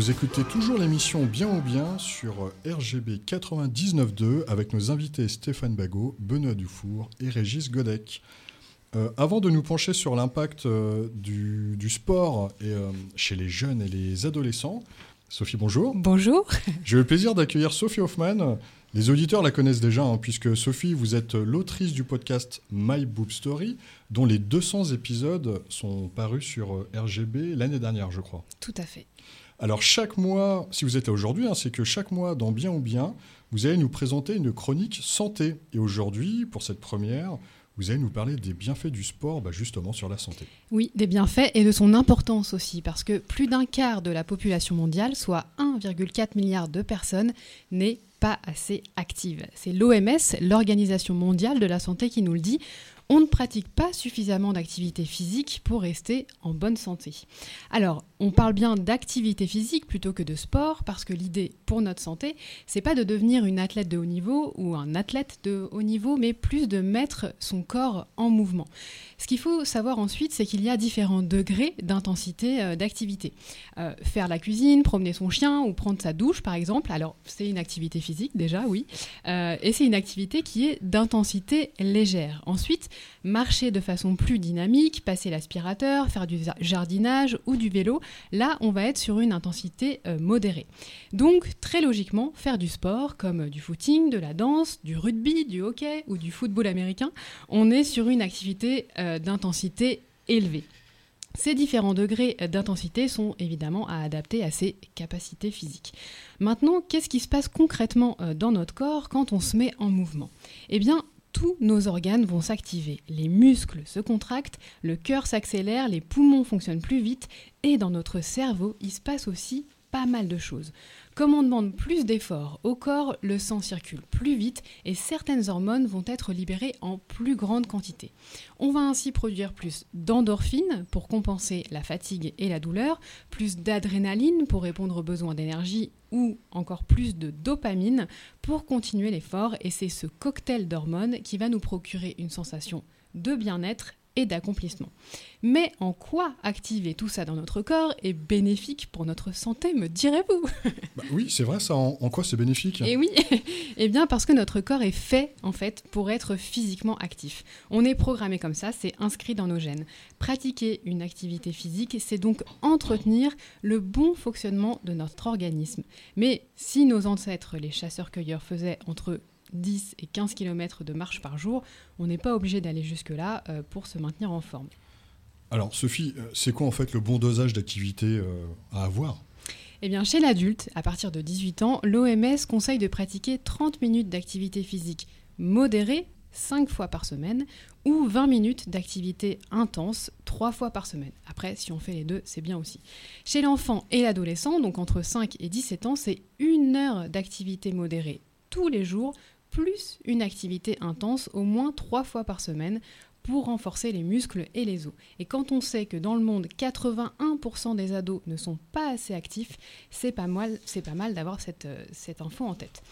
vous écoutez toujours l'émission Bien ou Bien sur euh, RGB 99.2 avec nos invités Stéphane Bagot, Benoît Dufour et Régis Godec. Euh, avant de nous pencher sur l'impact euh, du, du sport et, euh, chez les jeunes et les adolescents, Sophie, bonjour. Bonjour. (laughs) J'ai le plaisir d'accueillir Sophie Hoffman. Les auditeurs la connaissent déjà, hein, puisque Sophie, vous êtes l'autrice du podcast My Boob Story, dont les 200 épisodes sont parus sur RGB l'année dernière, je crois. Tout à fait. Alors chaque mois, si vous êtes là aujourd'hui, hein, c'est que chaque mois, dans Bien ou Bien, vous allez nous présenter une chronique santé. Et aujourd'hui, pour cette première, vous allez nous parler des bienfaits du sport, bah, justement sur la santé. Oui, des bienfaits et de son importance aussi, parce que plus d'un quart de la population mondiale, soit 1,4 milliard de personnes, n'est pas assez active. C'est l'OMS, l'Organisation mondiale de la santé, qui nous le dit. On ne pratique pas suffisamment d'activité physique pour rester en bonne santé. Alors, on parle bien d'activité physique plutôt que de sport parce que l'idée pour notre santé, c'est pas de devenir une athlète de haut niveau ou un athlète de haut niveau, mais plus de mettre son corps en mouvement. Ce qu'il faut savoir ensuite, c'est qu'il y a différents degrés d'intensité euh, d'activité. Euh, faire la cuisine, promener son chien ou prendre sa douche, par exemple, alors c'est une activité physique déjà, oui, Euh, et c'est une activité qui est d'intensité légère. Ensuite, marcher de façon plus dynamique, passer l'aspirateur, faire du jardinage ou du vélo, là on va être sur une intensité euh, modérée. Donc très logiquement, faire du sport comme du footing, de la danse, du rugby, du hockey ou du football américain, on est sur une activité euh, d'intensité élevée. Ces différents degrés d'intensité sont évidemment à adapter à ses capacités physiques. Maintenant, qu'est-ce qui se passe concrètement euh, dans notre corps quand on se met en mouvement? Eh bien, tous nos organes vont s'activer. Les muscles se contractent, le cœur s'accélère, les poumons fonctionnent plus vite et dans notre cerveau, il se passe aussi pas mal de choses. Comme on demande plus d'efforts au corps, le sang circule plus vite et certaines hormones vont être libérées en plus grande quantité. On va ainsi produire plus d'endorphines pour compenser la fatigue et la douleur, plus d'adrénaline pour répondre aux besoins d'énergie ou encore plus de dopamine pour continuer l'effort et c'est ce cocktail d'hormones qui va nous procurer une sensation de bien-être et d'accomplissement. Mais en quoi activer tout ça dans notre corps est bénéfique pour notre santé, me direz-vous? Bah oui, c'est vrai ça. En, en quoi c'est bénéfique? Et oui, (laughs) eh bien parce que notre corps est fait en fait pour être physiquement actif. On est programmé comme ça, c'est inscrit dans nos gènes. Pratiquer une activité physique, c'est donc entretenir le bon fonctionnement de notre organisme. Mais si nos ancêtres, les chasseurs-cueilleurs, faisaient entre 10 et 15 km de marche par jour, on n'est pas obligé d'aller jusque-là euh, pour se maintenir en forme. Alors Sophie, euh, c'est quoi en fait le bon dosage d'activité euh, à avoir? Eh bien, chez l'adulte, à partir de 18 ans, l'OMS conseille de pratiquer 30 minutes d'activité physique modérée 5 fois par semaine ou 20 minutes d'activité intense 3 fois par semaine. Après, si on fait les deux, c'est bien aussi. Chez l'enfant et l'adolescent, donc entre 5 et 17 ans, c'est une heure d'activité modérée tous les jours, plus une activité intense au moins 3 fois par semaine pour renforcer les muscles et les os. Et quand on sait que dans le monde, 81% des ados ne sont pas assez actifs, c'est pas mal, c'est pas mal d'avoir cette, euh, cette info en tête.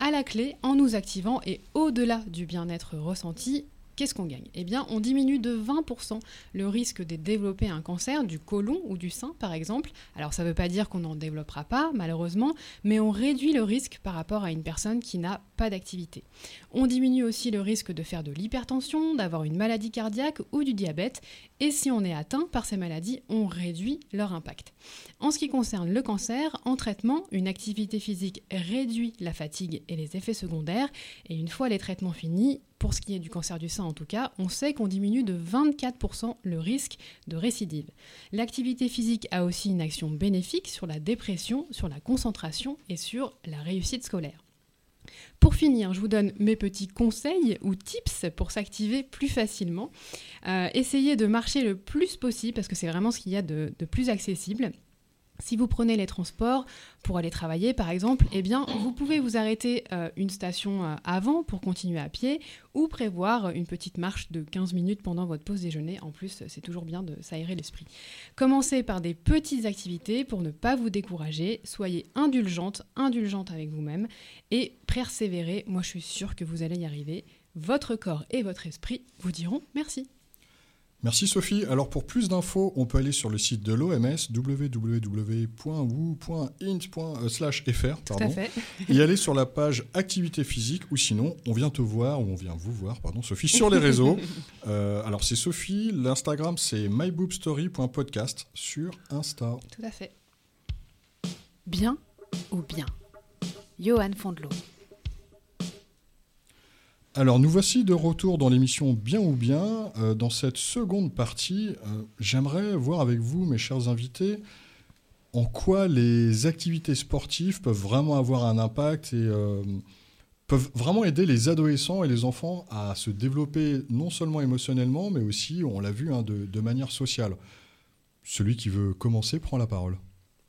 À la clé, en nous activant et au-delà du bien-être ressenti, qu'est-ce qu'on gagne? Eh bien, on diminue de 20% le risque de développer un cancer du côlon ou du sein, par exemple. Alors, ça ne veut pas dire qu'on n'en développera pas, malheureusement, mais on réduit le risque par rapport à une personne qui n'a pas d'activité. On diminue aussi le risque de faire de l'hypertension, d'avoir une maladie cardiaque ou du diabète. Et si on est atteint par ces maladies, on réduit leur impact. En ce qui concerne le cancer, en traitement, une activité physique réduit la fatigue et les effets secondaires. Et une fois les traitements finis, pour ce qui est du cancer du sein en tout cas, on sait qu'on diminue de 24% le risque de récidive. L'activité physique a aussi une action bénéfique sur la dépression, sur la concentration et sur la réussite scolaire. Pour finir, je vous donne mes petits conseils ou tips pour s'activer plus facilement. Euh, essayez de marcher le plus possible parce que c'est vraiment ce qu'il y a de, de plus accessible. Si vous prenez les transports pour aller travailler, par exemple, eh bien, vous pouvez vous arrêter euh, une station euh, avant pour continuer à pied ou prévoir une petite marche de 15 minutes pendant votre pause déjeuner. En plus, c'est toujours bien de s'aérer l'esprit. Commencez par des petites activités pour ne pas vous décourager. Soyez indulgente, indulgente avec vous-même et persévérez. Moi, je suis sûre que vous allez y arriver. Votre corps et votre esprit vous diront merci. Merci Sophie. Alors pour plus d'infos, on peut aller sur le site de l'OMS www.woo.int.fr Tout à fait. et aller sur la page activité physique ou sinon on vient te voir ou on vient vous voir, pardon Sophie, sur les réseaux. (laughs) Euh, alors c'est Sophie, l'Instagram c'est myboobstory.podcast sur Insta. Tout à fait. Bien ou bien? Johan Fondelot. Alors nous voici de retour dans l'émission Bien ou Bien. Euh, dans cette seconde partie, euh, j'aimerais voir avec vous, mes chers invités, en quoi les activités sportives peuvent vraiment avoir un impact et euh, peuvent vraiment aider les adolescents et les enfants à se développer non seulement émotionnellement, mais aussi, on l'a vu, hein, de, de manière sociale. Celui qui veut commencer prend la parole.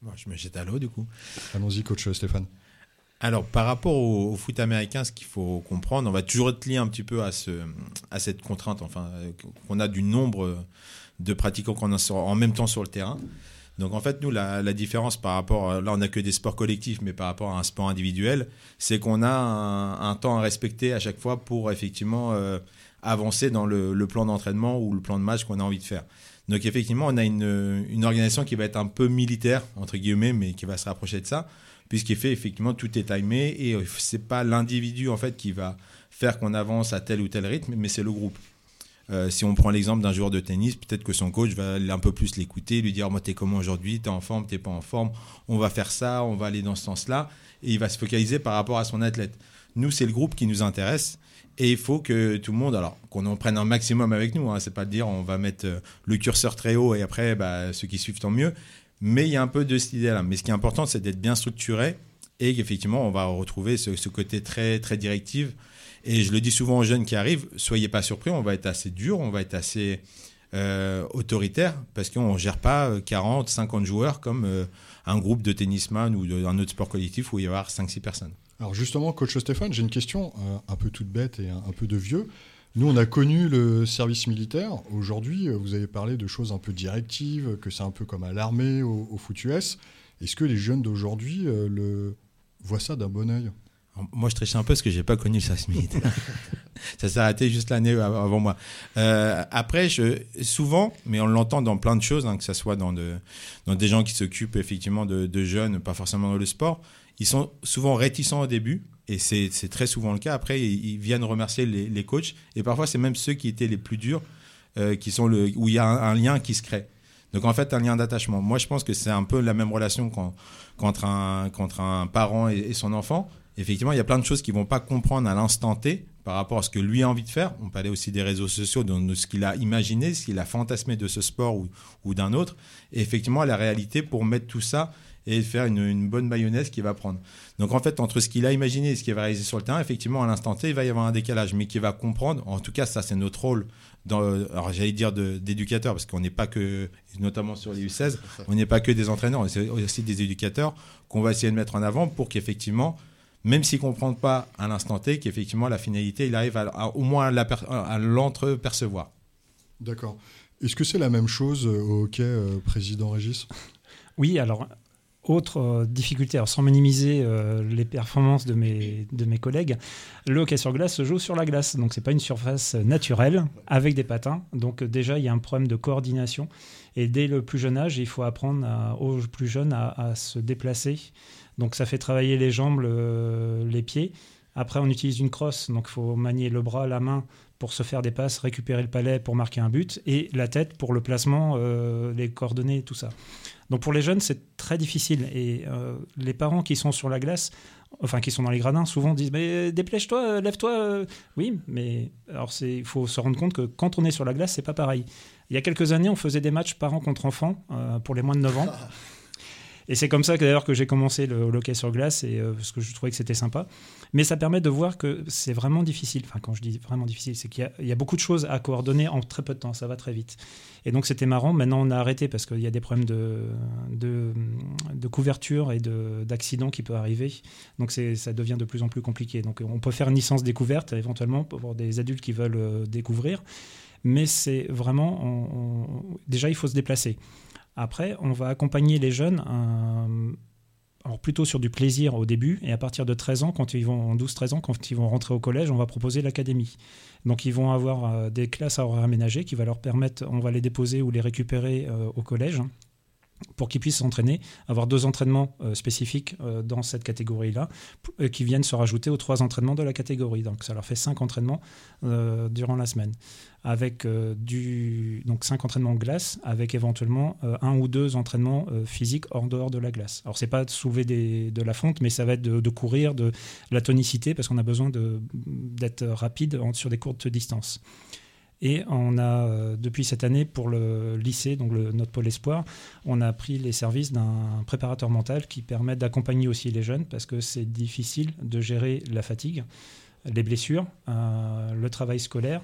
Bon, je me jette à l'eau du coup. Allons-y, coach Stéphane. Alors, par rapport au, foot américain, ce qu'il faut comprendre, on va toujours être lié un petit peu à, ce, à cette contrainte, enfin, euh, qu'on a du nombre de pratiquants qu'on a en même temps sur le terrain. Donc, en fait, nous, la, la différence par rapport, à- là, on n'a que des sports collectifs, mais par rapport à un sport individuel, c'est qu'on a un, un temps à respecter à chaque fois pour effectivement euh, avancer dans le, le plan d'entraînement ou le plan de match qu'on a envie de faire. Donc, effectivement, on a une, une organisation qui va être un peu militaire, entre guillemets, mais qui va se rapprocher de ça puisqu'il fait effectivement tout est timé et euh, c'est pas l'individu en fait qui va faire qu'on avance à tel ou tel rythme, mais c'est le groupe. Euh, si on prend l'exemple d'un joueur de tennis, peut-être que son coach va un peu plus l'écouter, lui dire moi t'es comment aujourd'hui, t'es en forme, t'es pas en forme, on va faire ça, on va aller dans ce sens-là, et il va se focaliser par rapport à son athlète. Nous c'est le groupe qui nous intéresse. Et il faut que tout le monde, alors qu'on en prenne un maximum avec nous, hein, c'est pas de dire on va mettre euh, le curseur très haut et après bah, ceux qui suivent tant mieux, mais il y a un peu de cette idée-là. Mais ce qui est important, c'est d'être bien structuré et qu'effectivement, on va retrouver ce, côté très, très directif. Et je le dis souvent aux jeunes qui arrivent, soyez pas surpris, on va être assez dur, on va être assez euh, autoritaire parce qu'on ne gère pas euh, 40, 50 joueurs comme euh, un groupe de tennisman ou d'un autre sport collectif où il va y avoir 5-6 personnes. Alors justement, coach Stéphane, j'ai une question euh, un peu toute bête et un peu de vieux. Nous, on a connu le service militaire. Aujourd'hui, euh, vous avez parlé de choses un peu directives, que c'est un peu comme à l'armée, au, au foot US. Est-ce que les jeunes d'aujourd'hui euh, le voient ça d'un bon oeil Moi, je triche un peu parce que j'ai pas connu le service militaire. (laughs) ça s'est arrêté juste l'année av- avant moi. Euh, après, je, souvent, mais on l'entend dans plein de choses, hein, que ce soit dans, de, dans des gens qui s'occupent effectivement de, de jeunes, pas forcément dans le sport, ils sont souvent réticents au début. Et c'est très souvent le cas. Après, ils, viennent remercier les, coachs. Et parfois, c'est même ceux qui étaient les plus durs, euh, qui sont où il y a un, lien qui se crée. Donc en fait, un lien d'attachement. Moi, je pense que c'est un peu la même relation qu'en- qu'entre un, parent et, son enfant. Effectivement, il y a plein de choses qu'ils vont pas comprendre à l'instant T par rapport à ce que lui a envie de faire. On parlait aussi des réseaux sociaux, de, ce qu'il a imaginé, ce qu'il a fantasmé de ce sport ou d'un autre. Et effectivement, la réalité pour mettre tout ça et faire une, une bonne mayonnaise qu'il va prendre. Donc en fait, entre ce qu'il a imaginé et ce qu'il va réaliser sur le terrain, effectivement, à l'instant T, il va y avoir un décalage, mais qu'il va comprendre. En tout cas, ça, c'est notre rôle. Dans, alors j'allais dire d'éducateur, parce qu'on n'est pas que, notamment sur les U16, on n'est pas que des entraîneurs, on est aussi des éducateurs qu'on va essayer de mettre en avant pour qu'effectivement, même s'ils ne comprennent pas à l'instant T, qu'effectivement la finalité, il arrive à, à- au moins à l'entrepercevoir. D'accord. Est-ce que c'est la même chose euh, au hockey, euh, président Régis? Oui, alors, autre euh, difficulté, alors sans minimiser euh, les performances de mes, de mes collègues, le hockey sur glace se joue sur la glace. Donc, c'est pas une surface naturelle avec des patins. Donc, déjà, il y a un problème de coordination. Et dès le plus jeune âge, il faut apprendre à- aux plus jeunes à, se déplacer. Donc, ça fait travailler les jambes, le- les pieds. Après, on utilise une crosse. Donc, il faut manier le bras, la main pour se faire des passes, récupérer le palais pour marquer un but, et la tête pour le placement, euh, les coordonnées, tout ça. Donc pour les jeunes, c'est très difficile. Et euh, les parents qui sont sur la glace, enfin qui sont dans les gradins, souvent disent Mais euh, lève-toi. euh. Oui, mais alors il faut se rendre compte que quand on est sur la glace, c'est pas pareil. Il y a quelques années, on faisait des matchs parents contre enfants pour les moins de 9 ans. (laughs) Et c'est comme ça que d'ailleurs que j'ai commencé le, hockey sur glace, et, euh, parce que je trouvais que c'était sympa. Mais ça permet de voir que c'est vraiment difficile. Enfin, quand je dis vraiment difficile, c'est qu'il y a- beaucoup de choses à coordonner en très peu de temps. Ça va très vite. Et donc c'était marrant. Maintenant, on a arrêté parce qu'il y a des problèmes de, couverture et de- d'accidents qui peuvent arriver. Donc ça devient de plus en plus compliqué. Donc on peut faire une licence découverte éventuellement pour des adultes qui veulent euh, découvrir. Mais c'est vraiment. déjà, il faut se déplacer. Après, on va accompagner les jeunes. euh, alors plutôt sur du plaisir au début, et à partir de 13 ans, quand ils vont, en 12-13 ans, quand ils vont rentrer au collège, on va proposer l'académie. Donc ils vont avoir euh, des classes à horaires qui va leur permettre, on va les déposer ou les récupérer euh, au collège pour qu'ils puissent s'entraîner, avoir deux entraînements euh, spécifiques euh, dans cette catégorie-là, euh, qui viennent se rajouter aux trois entraînements de la catégorie. Donc ça leur fait cinq entraînements durant la semaine, avec du donc cinq entraînements glace, avec éventuellement un ou deux entraînements physiques hors dehors de la glace. Alors c'est pas de soulever de la fonte, mais ça va être de, courir, de, la tonicité, parce qu'on a besoin d'être rapide en- sur des courtes distances. Et on a, euh, depuis cette année, pour le lycée, donc le, notre pôle espoir, on a pris les services d'un préparateur mental qui permet d'accompagner aussi les jeunes parce que c'est difficile de gérer la fatigue, les blessures, euh, le travail scolaire,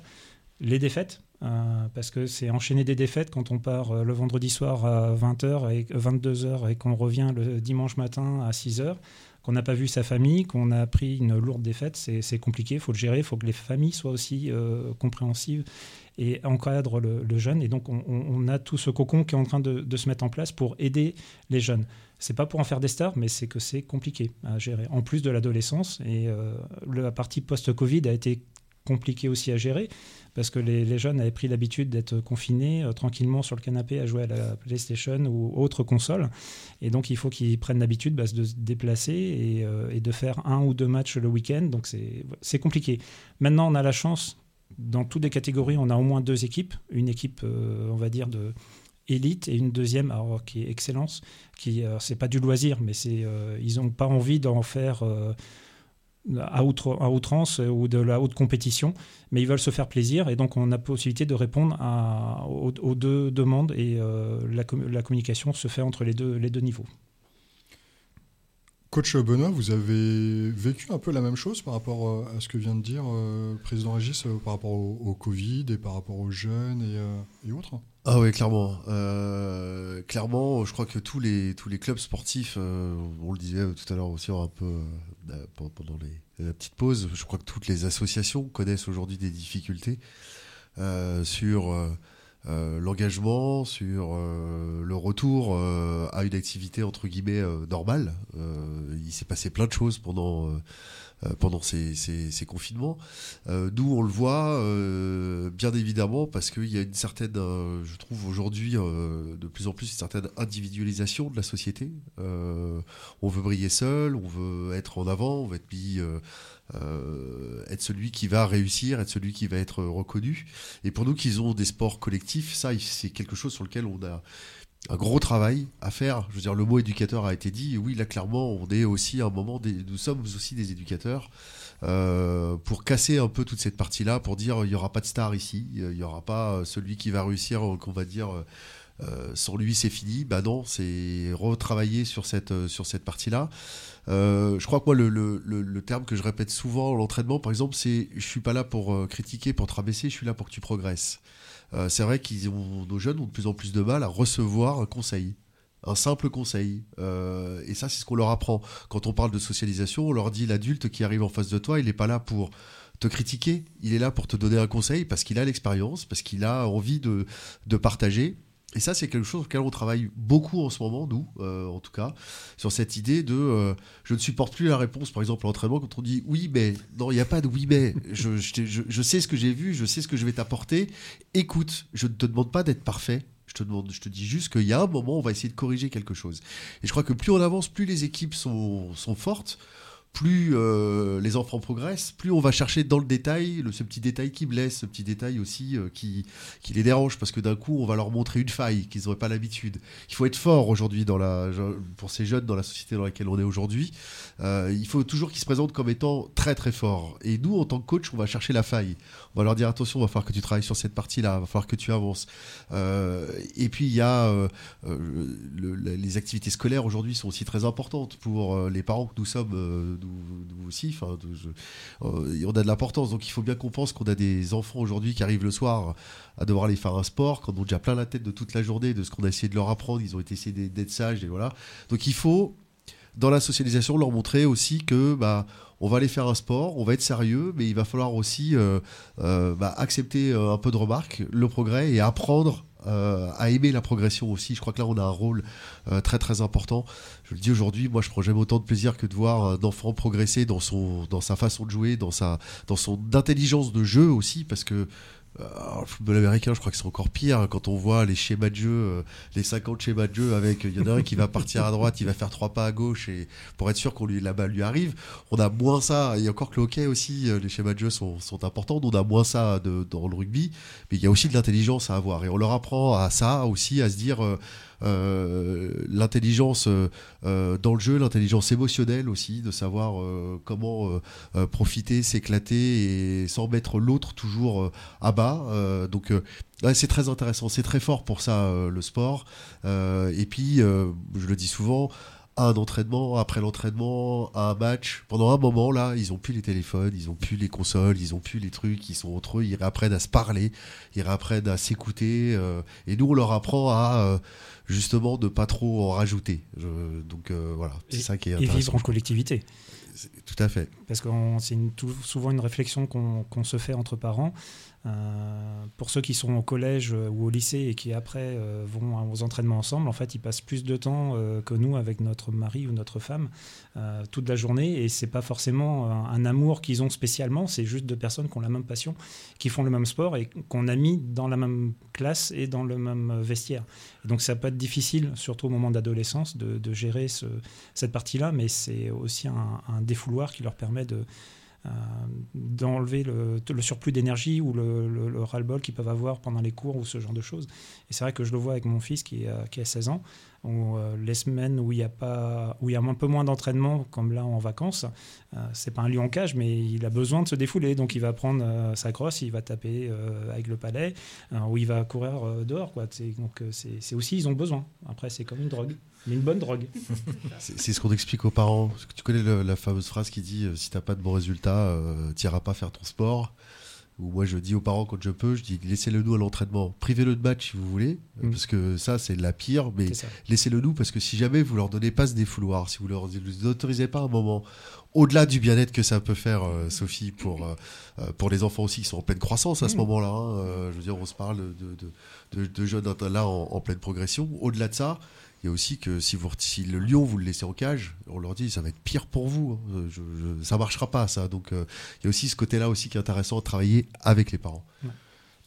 les défaites, euh, parce que c'est enchaîner des défaites quand on part le vendredi soir à 20h et 22h et qu'on revient le dimanche matin à 6h, qu'on n'a pas vu sa famille, qu'on a pris une lourde défaite, c'est compliqué, il faut le gérer, il faut que les familles soient aussi euh, compréhensives et encadrent le, jeune. Et donc on, a tout ce cocon qui est en train de, de se mettre en place pour aider les jeunes. C'est pas pour en faire des stars, mais c'est que c'est compliqué à gérer. En plus de l'adolescence, et euh, la partie post-Covid a été compliquée aussi à gérer parce que les, jeunes avaient pris l'habitude d'être confinés euh, tranquillement sur le canapé à jouer à la PlayStation ou autre console. Et donc, il faut qu'ils prennent l'habitude bah, de se déplacer et, euh, et de faire un ou deux matchs le week-end. Donc, c'est compliqué. Maintenant, on a la chance, dans toutes les catégories, on a au moins deux équipes. Une équipe, euh, on va dire, de élite et une deuxième alors, qui est excellence qui c'est pas du loisir mais c'est ils n'ont pas envie d'en faire à, outrance ou de la haute compétition mais ils veulent se faire plaisir et donc on a possibilité de répondre aux, deux demandes et euh, la, com- la communication se fait entre les deux niveaux. Coach Benoît, vous avez vécu un peu la même chose par rapport euh, à ce que vient de dire euh, président Régis euh, par rapport au, Covid et par rapport aux jeunes et, autres? Ah oui, clairement. Clairement, je crois que tous les, clubs sportifs, on le disait tout à l'heure aussi pendant la petite pause, je crois que toutes les associations connaissent aujourd'hui des difficultés sur euh, l'engagement, sur euh, le retour euh, à une activité entre guillemets euh, normale. Euh, il s'est passé plein de choses pendant, pendant ces, ces, ces confinements. Nous, on le voit bien évidemment parce qu'il y a une certaine, je trouve aujourd'hui de plus en plus une certaine individualisation de la société. On veut briller seul, on veut être en avant, on veut être mis, euh, euh, être celui qui va réussir, être celui qui va être reconnu. Et pour nous qui ont des sports collectifs, ça, c'est quelque chose sur lequel on a un gros travail à faire. Je veux dire, le mot éducateur a été dit. Oui, là, clairement, on est aussi à un moment, nous sommes aussi des éducateurs euh, pour casser un peu toute cette partie-là, pour dire il n'y aura pas de star ici, il n'y aura pas euh, celui qui va réussir, euh, qu'on va dire. euh, euh, sans lui c'est fini, bah non, c'est retravailler sur cette, euh, sur cette partie-là. Euh, je crois que moi le, terme que je répète souvent l'entraînement par exemple c'est je suis pas là pour euh, critiquer, pour te rabaisser, je suis là pour que tu progresses. Euh, c'est vrai qu'ils ont nos jeunes ont de plus en plus de mal à recevoir un conseil. Un simple conseil. Et ça, c'est ce qu'on leur apprend. Quand on parle de socialisation, on leur dit l'adulte qui arrive en face de toi, il n'est pas là pour te critiquer, il est là pour te donner un conseil parce qu'il a l'expérience, parce qu'il a envie de partager. Et ça, c'est quelque chose sur lequel on travaille beaucoup en ce moment, nous, euh, en tout cas, sur cette idée de euh, je ne supporte plus la réponse, par exemple, à l'entraînement, quand on dit oui, mais non, il n'y a pas de oui, mais je, sais ce que j'ai vu, je sais ce que je vais t'apporter. Écoute, je ne te demande pas d'être parfait. Je te, demande, je te dis juste qu'il y a un moment, on va essayer de corriger quelque chose. Et je crois que plus on avance, plus les équipes sont fortes, plus euh, les enfants progressent, plus on va chercher dans le détail, le, ce petit détail qui blesse, ce petit détail aussi euh, qui, les dérange, parce que d'un coup, on va leur montrer une faille qu'ils n'auraient pas l'habitude. Il faut être fort aujourd'hui pour ces jeunes dans la société dans laquelle on est aujourd'hui. Euh, il faut toujours qu'ils se présentent comme étant très très forts. Et nous, en tant que coach, on va chercher la faille. On va leur dire attention, il va falloir que tu travailles sur cette partie-là, il va falloir que tu avances. Et puis il y a le- le- les activités scolaires aujourd'hui sont aussi très importantes pour les parents que nous sommes, nous, aussi. Euh, on a de l'importance, donc il faut bien qu'on pense qu'on a des enfants aujourd'hui qui arrivent le soir à devoir aller faire un sport, quand on a déjà plein la tête de toute la journée, de ce qu'on a essayé de leur apprendre, ils ont été essayé d'être- sages voilà. Donc il faut dans la socialisation leur montrer aussi que bah on va aller faire un sport, on va être sérieux, mais il va falloir aussi euh, euh, bah, accepter un peu de remarques, le progrès et apprendre euh, à aimer la progression aussi. Je crois que là, on a un rôle euh, très très important. Je le dis aujourd'hui, moi, je prends jamais autant de plaisir que de voir un enfant progresser dans son dans sa façon de jouer, dans sa dans son intelligence de jeu aussi, parce que euh, alors, le football américain, je crois que c'est encore pire quand on voit les schémas de jeu, euh, les 50 schémas de jeu avec, il y en a un qui va partir à droite, il va faire trois pas à gauche et pour être sûr qu'on lui la balle lui arrive. On a moins ça. Et encore que le hockey aussi, euh, les schémas de jeu sont, sont importants. On a moins ça de- dans le rugby, mais il y a aussi de l'intelligence à avoir et on leur apprend à ça aussi, à se dire. Euh, l'intelligence euh, euh, dans le jeu, l'intelligence émotionnelle aussi, de savoir comment profiter, s'éclater et sans mettre l'autre toujours à bas. Donc c'est très intéressant, c'est très fort pour ça le sport. Et puis, je le dis souvent, à un entraînement, après l'entraînement, à un match. Pendant un moment, là, ils ont plus les téléphones, ils ont plus les consoles, ils ont plus les trucs, ils sont entre eux, ils réapprennent à se parler, ils réapprennent à s'écouter. et nous, on leur apprend à justement de pas trop en rajouter. Je- donc euh, voilà, c'est Et- ça qui est Et intéressant. vivre en collectivité. Tout à fait. Parce que c'est souvent une réflexion qu'on se fait entre parents. Euh, pour ceux qui sont au collège euh, ou au lycée et qui après euh, vont aux entraînements ensemble, en fait, ils passent plus de temps que nous avec notre mari ou notre femme toute la journée. Et c'est pas forcément un, amour qu'ils ont spécialement, c'est juste deux personnes qui ont la même passion, qui font le même sport et qu'on a mis dans la même classe et dans le même vestiaire. Donc ça peut être difficile, surtout au moment d'adolescence, de, gérer ce, cette partie-là, mais c'est aussi un, un défouloir qui leur permet euh, d'enlever le, surplus d'énergie ou le, le- le ras-le-bol qu'ils peuvent avoir pendant les cours ou ce genre de choses. Et c'est vrai que je le vois avec mon fils qui, a- qui a 16 ans, où euh, les semaines où il y a pas, il y a un peu moins d'entraînement, comme là en vacances, euh, c'est pas un lion cage, mais il a besoin de se défouler. Donc il va prendre euh, sa crosse, il va taper euh, avec le palais, euh, ou il va courir euh, dehors. Donc euh, c'est aussi, ils ont besoin. Après, c'est comme une drogue, mais une bonne drogue. (laughs) C'est ce qu'on explique aux parents. Parce que Tu connais le- la fameuse phrase qui dit euh, si t'as pas de bons résultats, euh, t'iras pas faire ton sport. Ou moi je dis aux parents quand je peux, je dis laissez-le nous à l'entraînement, privez-le de match si vous voulez, euh, Mm. parce que ça c'est la pire, mais laissez-le nous parce que si jamais vous leur donnez pas ce défouloir, si vous leur vous autorisez pas un moment, au-delà du bien-être que ça peut faire, euh, Sophie, pour, euh, pour les enfants aussi qui sont en pleine croissance à ce Mm. moment-là, hein, euh, je veux dire, on se parle de, de, de, de jeunes là en, en pleine progression. Au-delà de ça, il y a aussi que si, le lion vous le laissez en cage, on leur dit ça va être pire pour vous, hein. Je- je- ça marchera pas ça. Donc euh, il y a aussi ce côté-là aussi qui est intéressant à travailler avec les parents.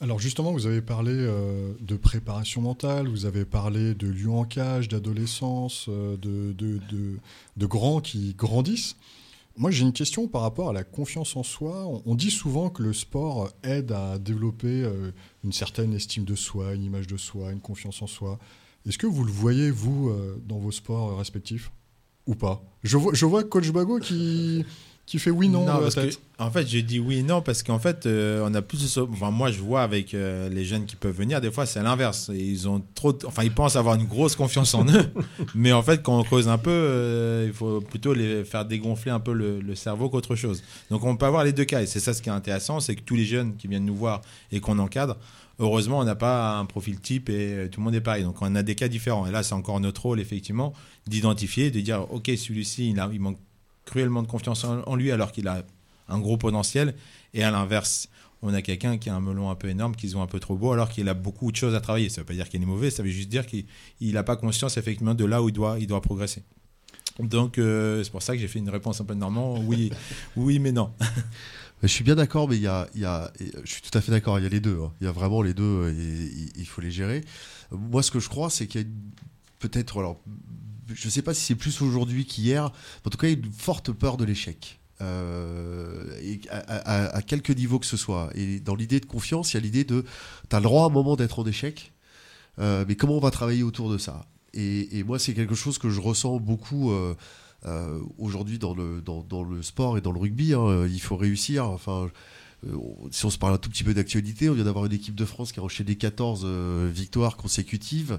Alors justement, vous avez parlé euh, de préparation mentale, vous avez parlé de lion en cage, d'adolescence, euh, de, grands qui grandissent. Moi, j'ai une question par rapport à la confiance en soi. On, dit souvent que le sport aide à développer euh, une certaine estime de soi, une image de soi, une confiance en soi. Est-ce que vous le voyez, vous, euh, dans vos sports respectifs Ou pas? Je vois, je vois Coach Bago qui, qui fait oui, non, que, en fait, je dis oui et non parce qu'en fait, euh, on a plus de. Enfin, moi, je vois avec euh, les jeunes qui peuvent venir, des fois, c'est l'inverse. Ils ont trop. de- Enfin, ils pensent avoir une grosse confiance en eux, (laughs) mais en fait, quand on creuse un peu, euh, il faut plutôt les faire dégonfler un peu le, le cerveau qu'autre chose. Donc, on peut avoir les deux cas. Et c'est ça ce qui est intéressant, c'est que tous les jeunes qui viennent nous voir et qu'on encadre. Heureusement, on n'a pas un profil type et euh, tout le monde est pareil. Donc, on a des cas différents. Et là, c'est encore notre rôle, effectivement, d'identifier, de dire, OK, celui-ci, il, manque cruellement de confiance en, lui alors qu'il a un gros potentiel. Et à l'inverse, on a quelqu'un qui a un melon un peu énorme, qui se un peu trop beau, alors qu'il a beaucoup de choses à travailler. Ça ne veut pas dire qu'il est mauvais, ça veut juste dire qu'il n'a pas conscience effectivement de là où il doit, il doit progresser. Donc euh, c'est pour ça que j'ai fait une réponse un peu normand, oui, oui mais non. (laughs) Je suis bien d'accord, mais il y a, je suis tout à fait d'accord. Il y a les deux. hein. Il y a vraiment les deux. euh, Et, il- faut les gérer. Moi, ce que je crois, c'est qu'il y a peut-être, alors, je ne sais pas si c'est plus aujourd'hui qu'hier, en tout cas, il y a une forte peur de l'échec. Euh, à, à- à quelque niveau que ce soit. Et dans l'idée de confiance, il y a l'idée de, tu as le droit à un moment d'être en échec, euh, mais comment on va travailler autour de ça? Et, moi, c'est quelque chose que je ressens beaucoup. Euh, aujourd'hui dans le, dans, dans le sport et dans le rugby. hein, il faut réussir. Enfin, euh, si on se parle un tout petit peu d'actualité, on vient d'avoir une équipe de France qui a enchaîné 14 euh, victoires consécutives.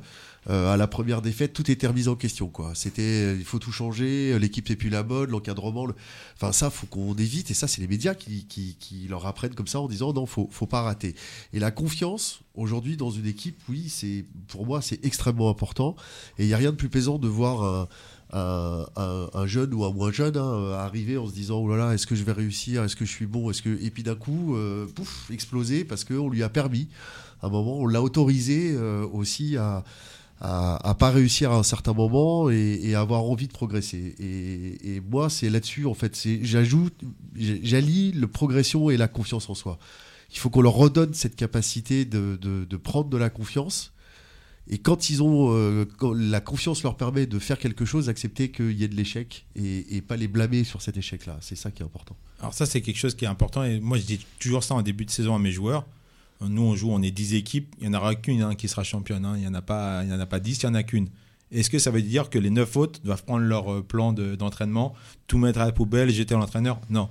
Euh, à la première défaite, tout était remis en question. Quoi. C'était, euh, il faut tout changer, euh, l'équipe n'est plus la bonne, l'encadrement. le- Enfin, ça, faut qu'on évite. Et ça, c'est les médias qui, qui, qui leur apprennent comme ça en disant non, faut, faut pas rater. Et la confiance, aujourd'hui, dans une équipe, oui, c'est, pour moi, c'est extrêmement important. Et il n'y a rien de plus plaisant de voir un, un, un- un jeune ou un moins jeune hein, arriver en se disant oh là là est-ce que je vais réussir? Est-ce que je suis bon? Est-ce que et puis d'un coup euh, pouf exploser parce qu'on lui a permis. À un moment on l'a autorisé euh, aussi à à, pas réussir à un certain moment et, et avoir envie de progresser. Et, moi c'est là-dessus en fait c'est j'ajoute j'allie le progression et la confiance en soi. Il faut qu'on leur redonne cette capacité de, de prendre de la confiance et quand ils ont euh, la confiance leur permet de faire quelque chose, accepter qu'il y ait de l'échec et, pas les blâmer sur cet échec-là. C'est ça qui est important. Alors ça c'est quelque chose qui est important et moi je dis toujours ça en début de saison à mes joueurs. Nous on joue, on est 10 équipes, il n'y en aura qu'une hein, qui sera championne, hein. il n'y en, a pas- il en a pas 10, il n'y en a qu'une. Est-ce que ça veut dire que les 9 autres doivent prendre leur euh, plan de- d'entraînement, tout mettre à la poubelle, jeter l'entraîneur? Non.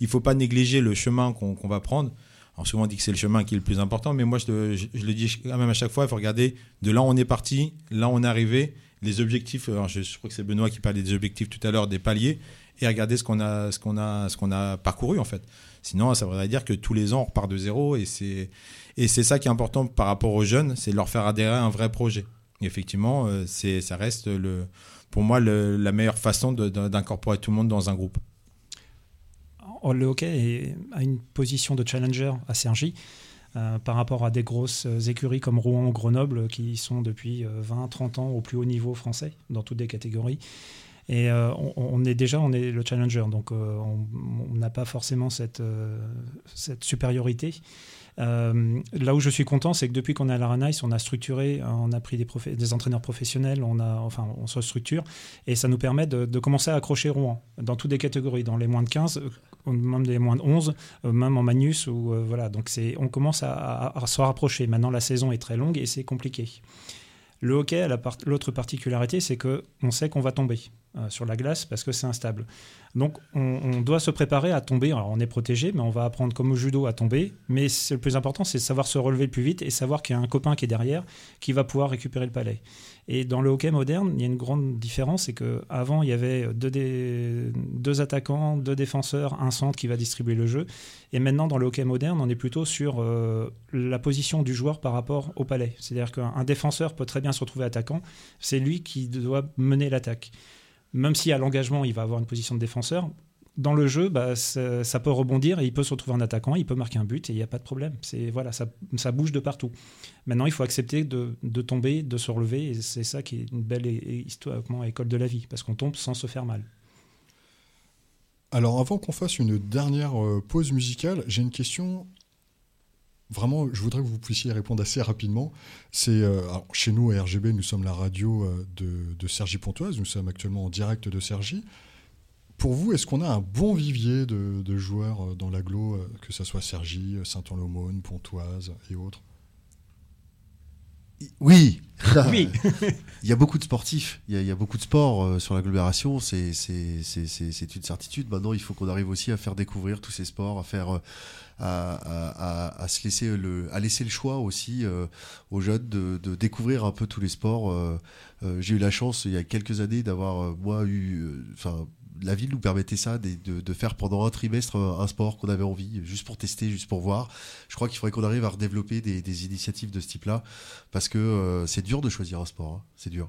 Il ne faut pas négliger le chemin qu'on va prendre. Alors souvent on dit que c'est le chemin qui est le plus important, mais moi je, le- dis quand même à chaque fois, il faut regarder de là où on est parti, là où on est arrivé, les objectifs. alors, je, crois que c'est Benoît qui parlait des objectifs tout à l'heure, des paliers, et regarder ce qu'on a, ce qu'on a, ce qu'on a parcouru en fait. Sinon, ça voudrait dire que tous les ans on repart de zéro, et c'est ça qui est important par rapport aux jeunes, c'est de leur faire adhérer à un vrai projet. Et effectivement, euh, c'est ça reste le, pour moi la meilleure façon d'incorporer tout le monde dans un groupe. Le hockey a une position de challenger à Cergy euh, par rapport à des grosses euh, écuries comme Rouen ou Grenoble qui sont depuis 20-30 ans au plus haut niveau français dans toutes les catégories. Et euh, on, est déjà on est le challenger, donc euh, on n'a pas forcément cette, euh, supériorité. Euh, là où je suis content, c'est que depuis qu'on est à la Ranice, on a structuré, on a pris des, entraîneurs professionnels, on, a, enfin, on se structure et ça nous permet de, commencer à accrocher Rouen dans toutes les catégories, dans les moins de 15, euh, même les moins de 11, euh, même en Magnus. Euh, voilà, donc on commence à, se rapprocher. Maintenant, la saison est très longue et c'est compliqué. Le hockey, l'autre particularité, c'est que on sait qu'on va tomber euh, sur la glace parce que c'est instable. Donc, on, doit se préparer à tomber. On est protégé, mais on va apprendre comme au judo à tomber. Mais le plus important, c'est de savoir se relever le plus vite et savoir qu'il y a un copain qui est derrière qui va pouvoir récupérer le palais. Et dans le hockey moderne, il y a une grande différence, c'est qu'avant, il y avait deux, deux attaquants, deux défenseurs, un centre qui va distribuer le jeu. Et maintenant, dans le hockey moderne, on est plutôt sur euh, la position du joueur par rapport au palais. C'est-à-dire qu'un un défenseur peut très bien se retrouver attaquant, c'est lui qui doit mener l'attaque. Même si à l'engagement, il va avoir une position de défenseur, dans le jeu, bah, ça, peut rebondir et il peut se retrouver en attaquant, il peut marquer un but et il n'y a pas de problème. Voilà, ça, bouge de partout. Maintenant, il faut accepter de, tomber, de se relever, et c'est ça qui est une belle histoire, école de la vie, parce qu'on tombe sans se faire mal. Alors avant qu'on fasse une dernière euh, pause musicale, j'ai une question. Vraiment, je voudrais que vous puissiez répondre assez rapidement. C'est euh, chez nous à RGB, nous sommes la radio euh, de Sergi Pontoise. Nous sommes actuellement en direct de Sergi. Pour vous, est-ce qu'on a un bon vivier de, de joueurs euh, dans l'agglo, euh, que ce soit Sergi, euh, Saint-Ouen-l'Aumône, Pontoise et autres? Oui. (laughs) Oui. Il y a beaucoup de sportifs, il y a, il y a beaucoup de sports sur l'agglomération, c'est une certitude. Maintenant, il faut qu'on arrive aussi à faire découvrir tous ces sports, à faire, à, à- à- à se laisser le, à laisser le choix aussi euh, aux jeunes de, de découvrir un peu tous les sports. Euh, euh, J'ai eu la chance il y a quelques années d'avoir euh, moi eu, euh, enfin. La ville nous permettait ça, de, de- faire pendant un trimestre un, sport qu'on avait envie, juste pour tester, juste pour voir. Je crois qu'il faudrait qu'on arrive à redévelopper des, initiatives de ce type-là, parce que euh, c'est dur de choisir un sport, hein. c'est dur.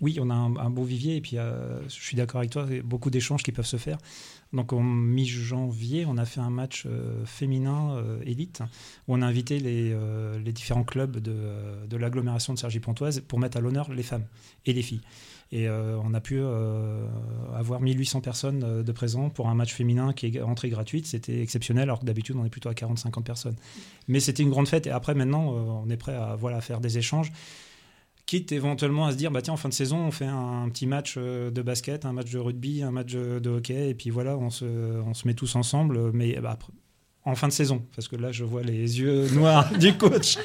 Oui, on a un, un beau vivier et puis euh, je suis d'accord avec toi, il y a beaucoup d'échanges qui peuvent se faire. Donc en mi-janvier, on a fait un match euh, féminin élite où on a invité les, différents clubs de, de l'agglomération de Cergy-Pontoise pour mettre à l'honneur les femmes et les filles. Et euh, on a pu euh, avoir 1800 personnes euh, de présents pour un match féminin qui est entrée gratuite. C'était exceptionnel, alors que d'habitude on est plutôt à 40-50 personnes. Mais c'était une grande fête et après maintenant on est prêt à, voilà, faire des échanges quitte éventuellement à se dire bah tiens en fin de saison on fait un, petit match de basket, un match de rugby, un match de, hockey et puis voilà on se, on se met tous ensemble mais bah, en fin de saison parce que là je vois les yeux (laughs) noirs du coach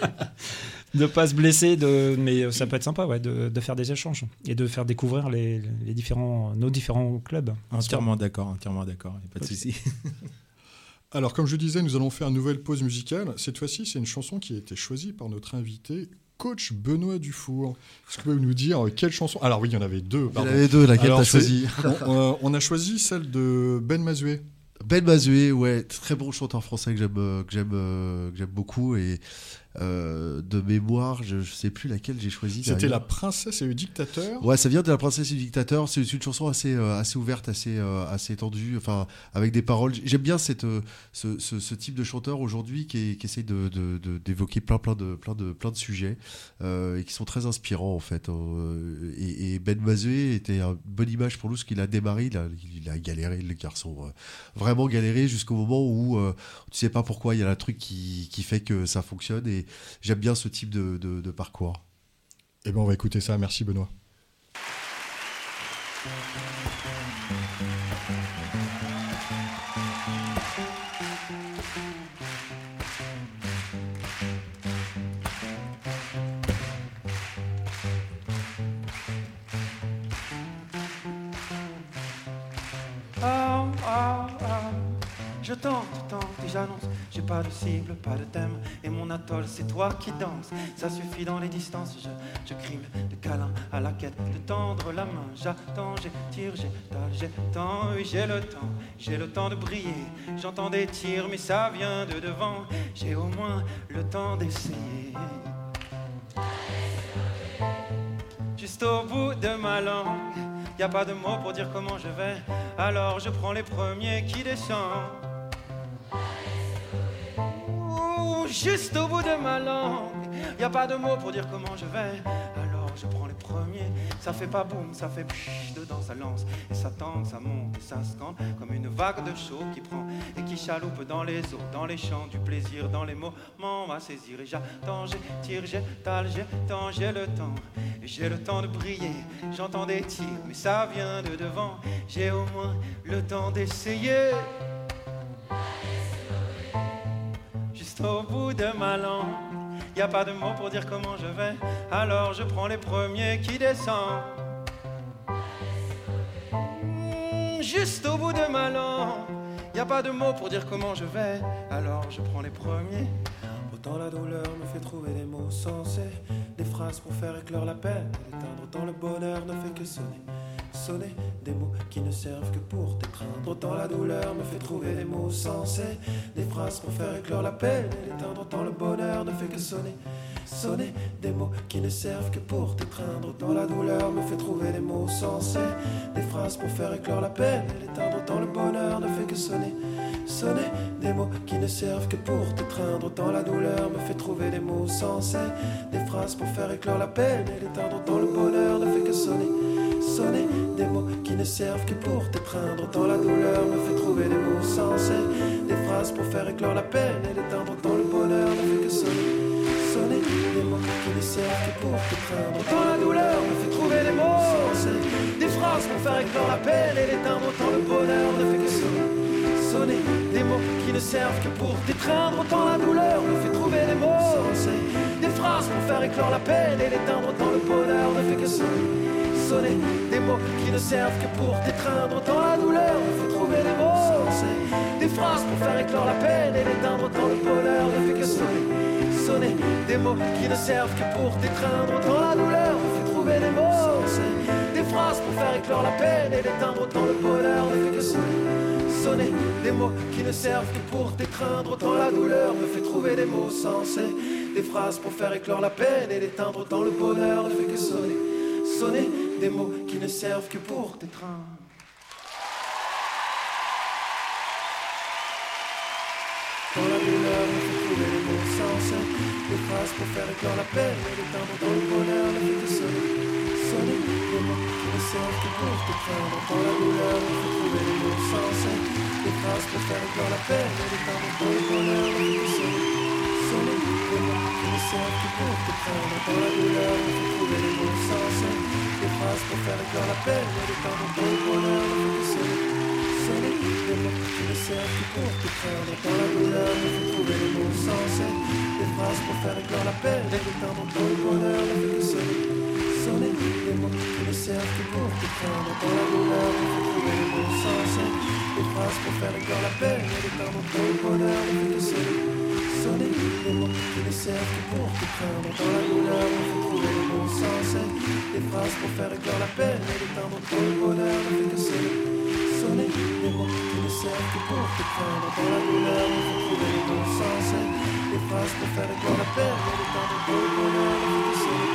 de pas se blesser de mais ça peut être sympa ouais de, de faire des échanges et de faire découvrir les, les différents nos différents clubs Entièrement d'accord, entièrement d'accord, y a pas de souci. (laughs) Alors, comme je disais, nous allons faire une nouvelle pause musicale. Cette fois-ci, c'est une chanson qui a été choisie par notre invité, coach Benoît Dufour. Est-ce que vous pouvez nous dire euh, quelle chanson? Alors oui, il y en avait deux, Il y en pardon. avait deux, laquelle t'as c'est- choisi? on, euh, on a choisi celle de Ben Mazué. Ben Mazué, ouais, très bon chanteur français que j'aime, euh, euh, j'aime beaucoup. Et euh, de mémoire, je, je sais plus laquelle j'ai choisi. C'était. La Princesse et le Dictateur? Ouais, ça vient de la princesse et du dictateur. C'est une chanson assez, euh, assez ouverte, assez, euh, assez étendue, enfin, avec des paroles. J'aime bien cette, ce, ce, ce type de chanteur aujourd'hui qui, essaye de, de- de- d'évoquer plein, plein, de, plein, de, plein de sujets et qui sont très inspirants en fait. Et, et Ben Mazué était une bonne image pour nous, parce qu'il a démarré, il a, il a galéré, le garçon, vraiment galéré jusqu'au moment où tu sais pas pourquoi il y a un truc qui, qui fait que ça fonctionne. Et j'aime bien ce type de, de, de parcours. Eh bien, on va écouter ça. Merci, Benoît. Oh, oh, oh. Je tente, tente et j'annonce. J'ai pas de cible, pas de thème. Et mon atoll, c'est toi qui danses. Ça suffit dans les distances. Je, je de câlins à la quête de tendre la main. J'attends, j'étire, j'étale, j'étends. Oui, j'ai le temps, j'ai le temps de briller. J'entends des tirs, mais ça vient de devant. J'ai au moins le temps d'essayer. Juste au bout de ma langue, y a pas de mots pour dire comment je vais. Alors je prends les premiers qui descendent. Juste au bout de ma langue, y a pas de mots pour dire comment je vais. Alors je prends les premiers, ça fait pas boum, ça fait psh, dedans ça lance et ça tangue, ça monte et ça scande comme une vague de chaud qui prend et qui chaloupe dans les eaux, dans les champs du plaisir, dans les moments à saisir. Et j'attends, j'étire, j'étale, j'étends, j'ai le temps, j'ai le temps de briller. J'entends des tirs, mais ça vient de devant. J'ai au moins le temps d'essayer. Au bout de ma langue, y a pas de mots pour dire comment je vais. Alors je prends les premiers qui descendent. Mm, Juste au bout de ma langue, y a pas de mots pour dire comment je vais. Alors je prends les premiers. Autant la douleur me fait trouver des mots sensés, des phrases pour faire éclore la peine, l'éteindre. Autant le bonheur ne fait que sonner, sonner des mots qui ne servent que pour t'étreindre. Autant la douleur me fait trouver des mots sensés, des phrases pour faire éclore la peine, et l'éteindre. Autant le bonheur ne fait que sonner, sonner des mots qui ne servent que pour t'étreindre. Autant la douleur me fait trouver des mots sensés, des phrases pour faire éclore la peine, et l'éteindre. Autant le bonheur ne fait que sonner, sonner des mots qui ne servent que pour t'étreindre. Autant la douleur me fait trouver des mots sensés, des phrases pour faire éclore la peine et l'éteindre. Autant le bonheur ne fait que sonner, sonner. Des mots qui ne servent que pour t'étreindre. Autant la douleur me fait trouver des mots sensés, des phrases pour faire éclore la peine et l'éteindre. Autant le bonheur ne fait que sonner, sonner. Des mots qui ne servent que pour t'étreindre. Autant la douleur me fait trouver des mots sensés, des phrases pour faire éclore la peine et l'éteindre. Autant le bonheur ne fait que sonner. Sonner. Des mots qui ne servent que pour t'étreindre. Autant la douleur me fait trouver des mots sensés. Des phrases pour faire éclore la peine et l'éteindre. Autant le bonheur ne fait que sonner sonner. Des mots qui ne servent que pour t'étreindre autant la douleur. Me fait trouver des mots des phrases pour faire éclore la peine et l'éteindre autant le bonheur. Ne fait que sonner sonner. Des mots qui ne servent que pour t'étreindre autant la douleur. Me fait trouver des mots des phrases pour faire éclore la peine et l'éteindre autant le bonheur. Ne fait que sonner sonner. Des mots qui ne servent que pour t'étreindre autant la douleur. Me fait trouver des mots sensés des phrases pour faire éclore la peine et l'éteindre autant le bonheur. Ne fait que sonner sonner des mots qui ne servent que pour t'étreindre. Dans la douleur me fait trouver des mots sensés des phrases pour faire éclore la peine et l'éteindre autant le bonheur ne fait sonner. Sonner des mots qui ne servent que pour t'étreindre. Autant la douleur me fait trouver des mots sensés des phrases pour faire éclore la peine et l'éteindre autant le bonheur ne fait sonner. Sonner des mots qui ne servent que pour t'étreindre. Autant la douleur me fait trouver des mots sensés faire éclore la le des mots qui servent pour t'étreindre autant la douleur me fait trouver des mots sensés des phrases pour faire éclore la peine. Et le sonner sonner des mots qui servent pour t'étreindre autant la douleur me fait trouver des mots des phrases pour faire la peine. Et le sonner mots qui ne servent que pour t'étreindre autant la douleur me fait trouver des mots sensés des phrases pour faire éclore la peine et l'éteindre autant le bonheur ne fait que sonner sonner des mots qui ne servent que pour t'étreindre autant la douleur me fait trouver des mots sensés des phrases pour faire éclore la peine et l'éteindre autant le bonheur ne fait que sonner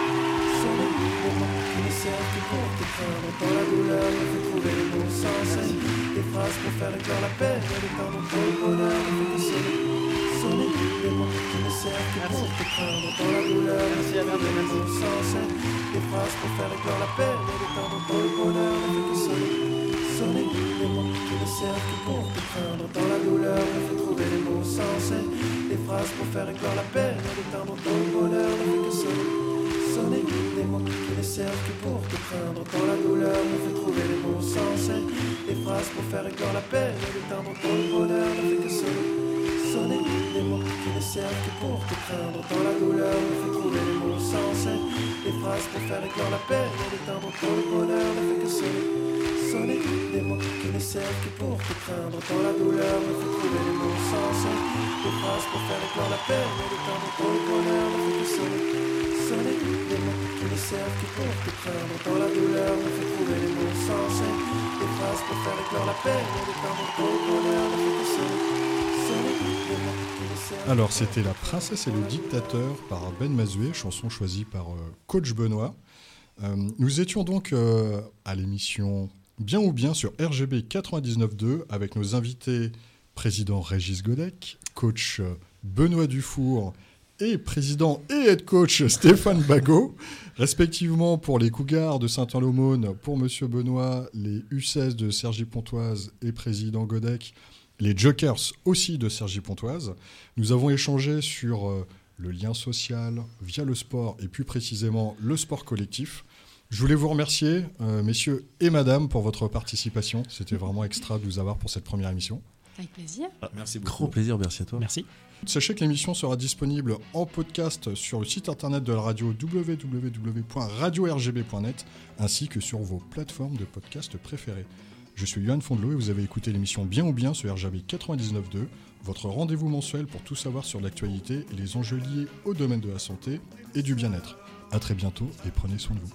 sonner des mots qui ne servent que pour t'étreindre autant la douleur me fait trouver des mots sensés des phrases pour faire éclore la peine et l'éteindre autant le bonheur ne fait que sonner des mots qui ne pour mots pour faire éclore la peine et l'éteindre autant le bonheur ne des mots qui ne servent que pour t'étreindre autant la douleur trouver des mots pour ne mots qui ne servent pour t'étreindre autant la douleur me fait trouver des mots phrases pour faire la bonheur ne fait que sonner sonner des mots qui ne servent que pour t'étreindre autant la douleur me fait trouver des mots sensés des phrases pour faire éclore la peine et l'éteindre autant le bonheur ne fait que sonner sonner des mots qui ne servent que pour te craindre. Dans la douleur, il faut trouver les bons sens. Des phrases pour faire éclore la peine et le temps dans le bonheur ne fait que sonner. Sonner des mots qui ne servent que pour te craindre. Dans la douleur, il faut trouver les bons sens. Des phrases pour faire éclore la peine et le temps dans le bonheur ne fait que sonner. Sonner Alors, c'était La Princesse et le Dictateur par Ben Mazoué, chanson choisie par euh, Coach Benoît. Euh, nous étions donc euh, à l'émission Bien ou Bien sur RGB 99.2 avec nos invités président Régis Godec, coach Benoît Dufour et président et head coach (laughs) Stéphane Bagot, respectivement pour les Cougars de Saint-Ouen-l'Aumône, pour Monsieur Benoît, les U16 de Sergi Pontoise et président Godec, les Jokers aussi de Sergi Pontoise. Nous avons échangé sur euh, le lien social via le sport et plus précisément le sport collectif. Je voulais vous remercier, euh, messieurs et madame, pour votre participation. C'était vraiment extra de vous avoir pour cette première émission. Avec plaisir. Merci Grand beaucoup. plaisir, merci à toi. Merci. Sachez que l'émission sera disponible en podcast sur le site internet de la radio www.radio-rgb.net ainsi que sur vos plateformes de podcast préférées. Je suis Johan Fondelot et vous avez écouté l'émission Bien ou Bien sur RGB 99.2, votre rendez-vous mensuel pour tout savoir sur l'actualité et les enjeux liés au domaine de la santé et du bien-être. A très bientôt et prenez soin de vous.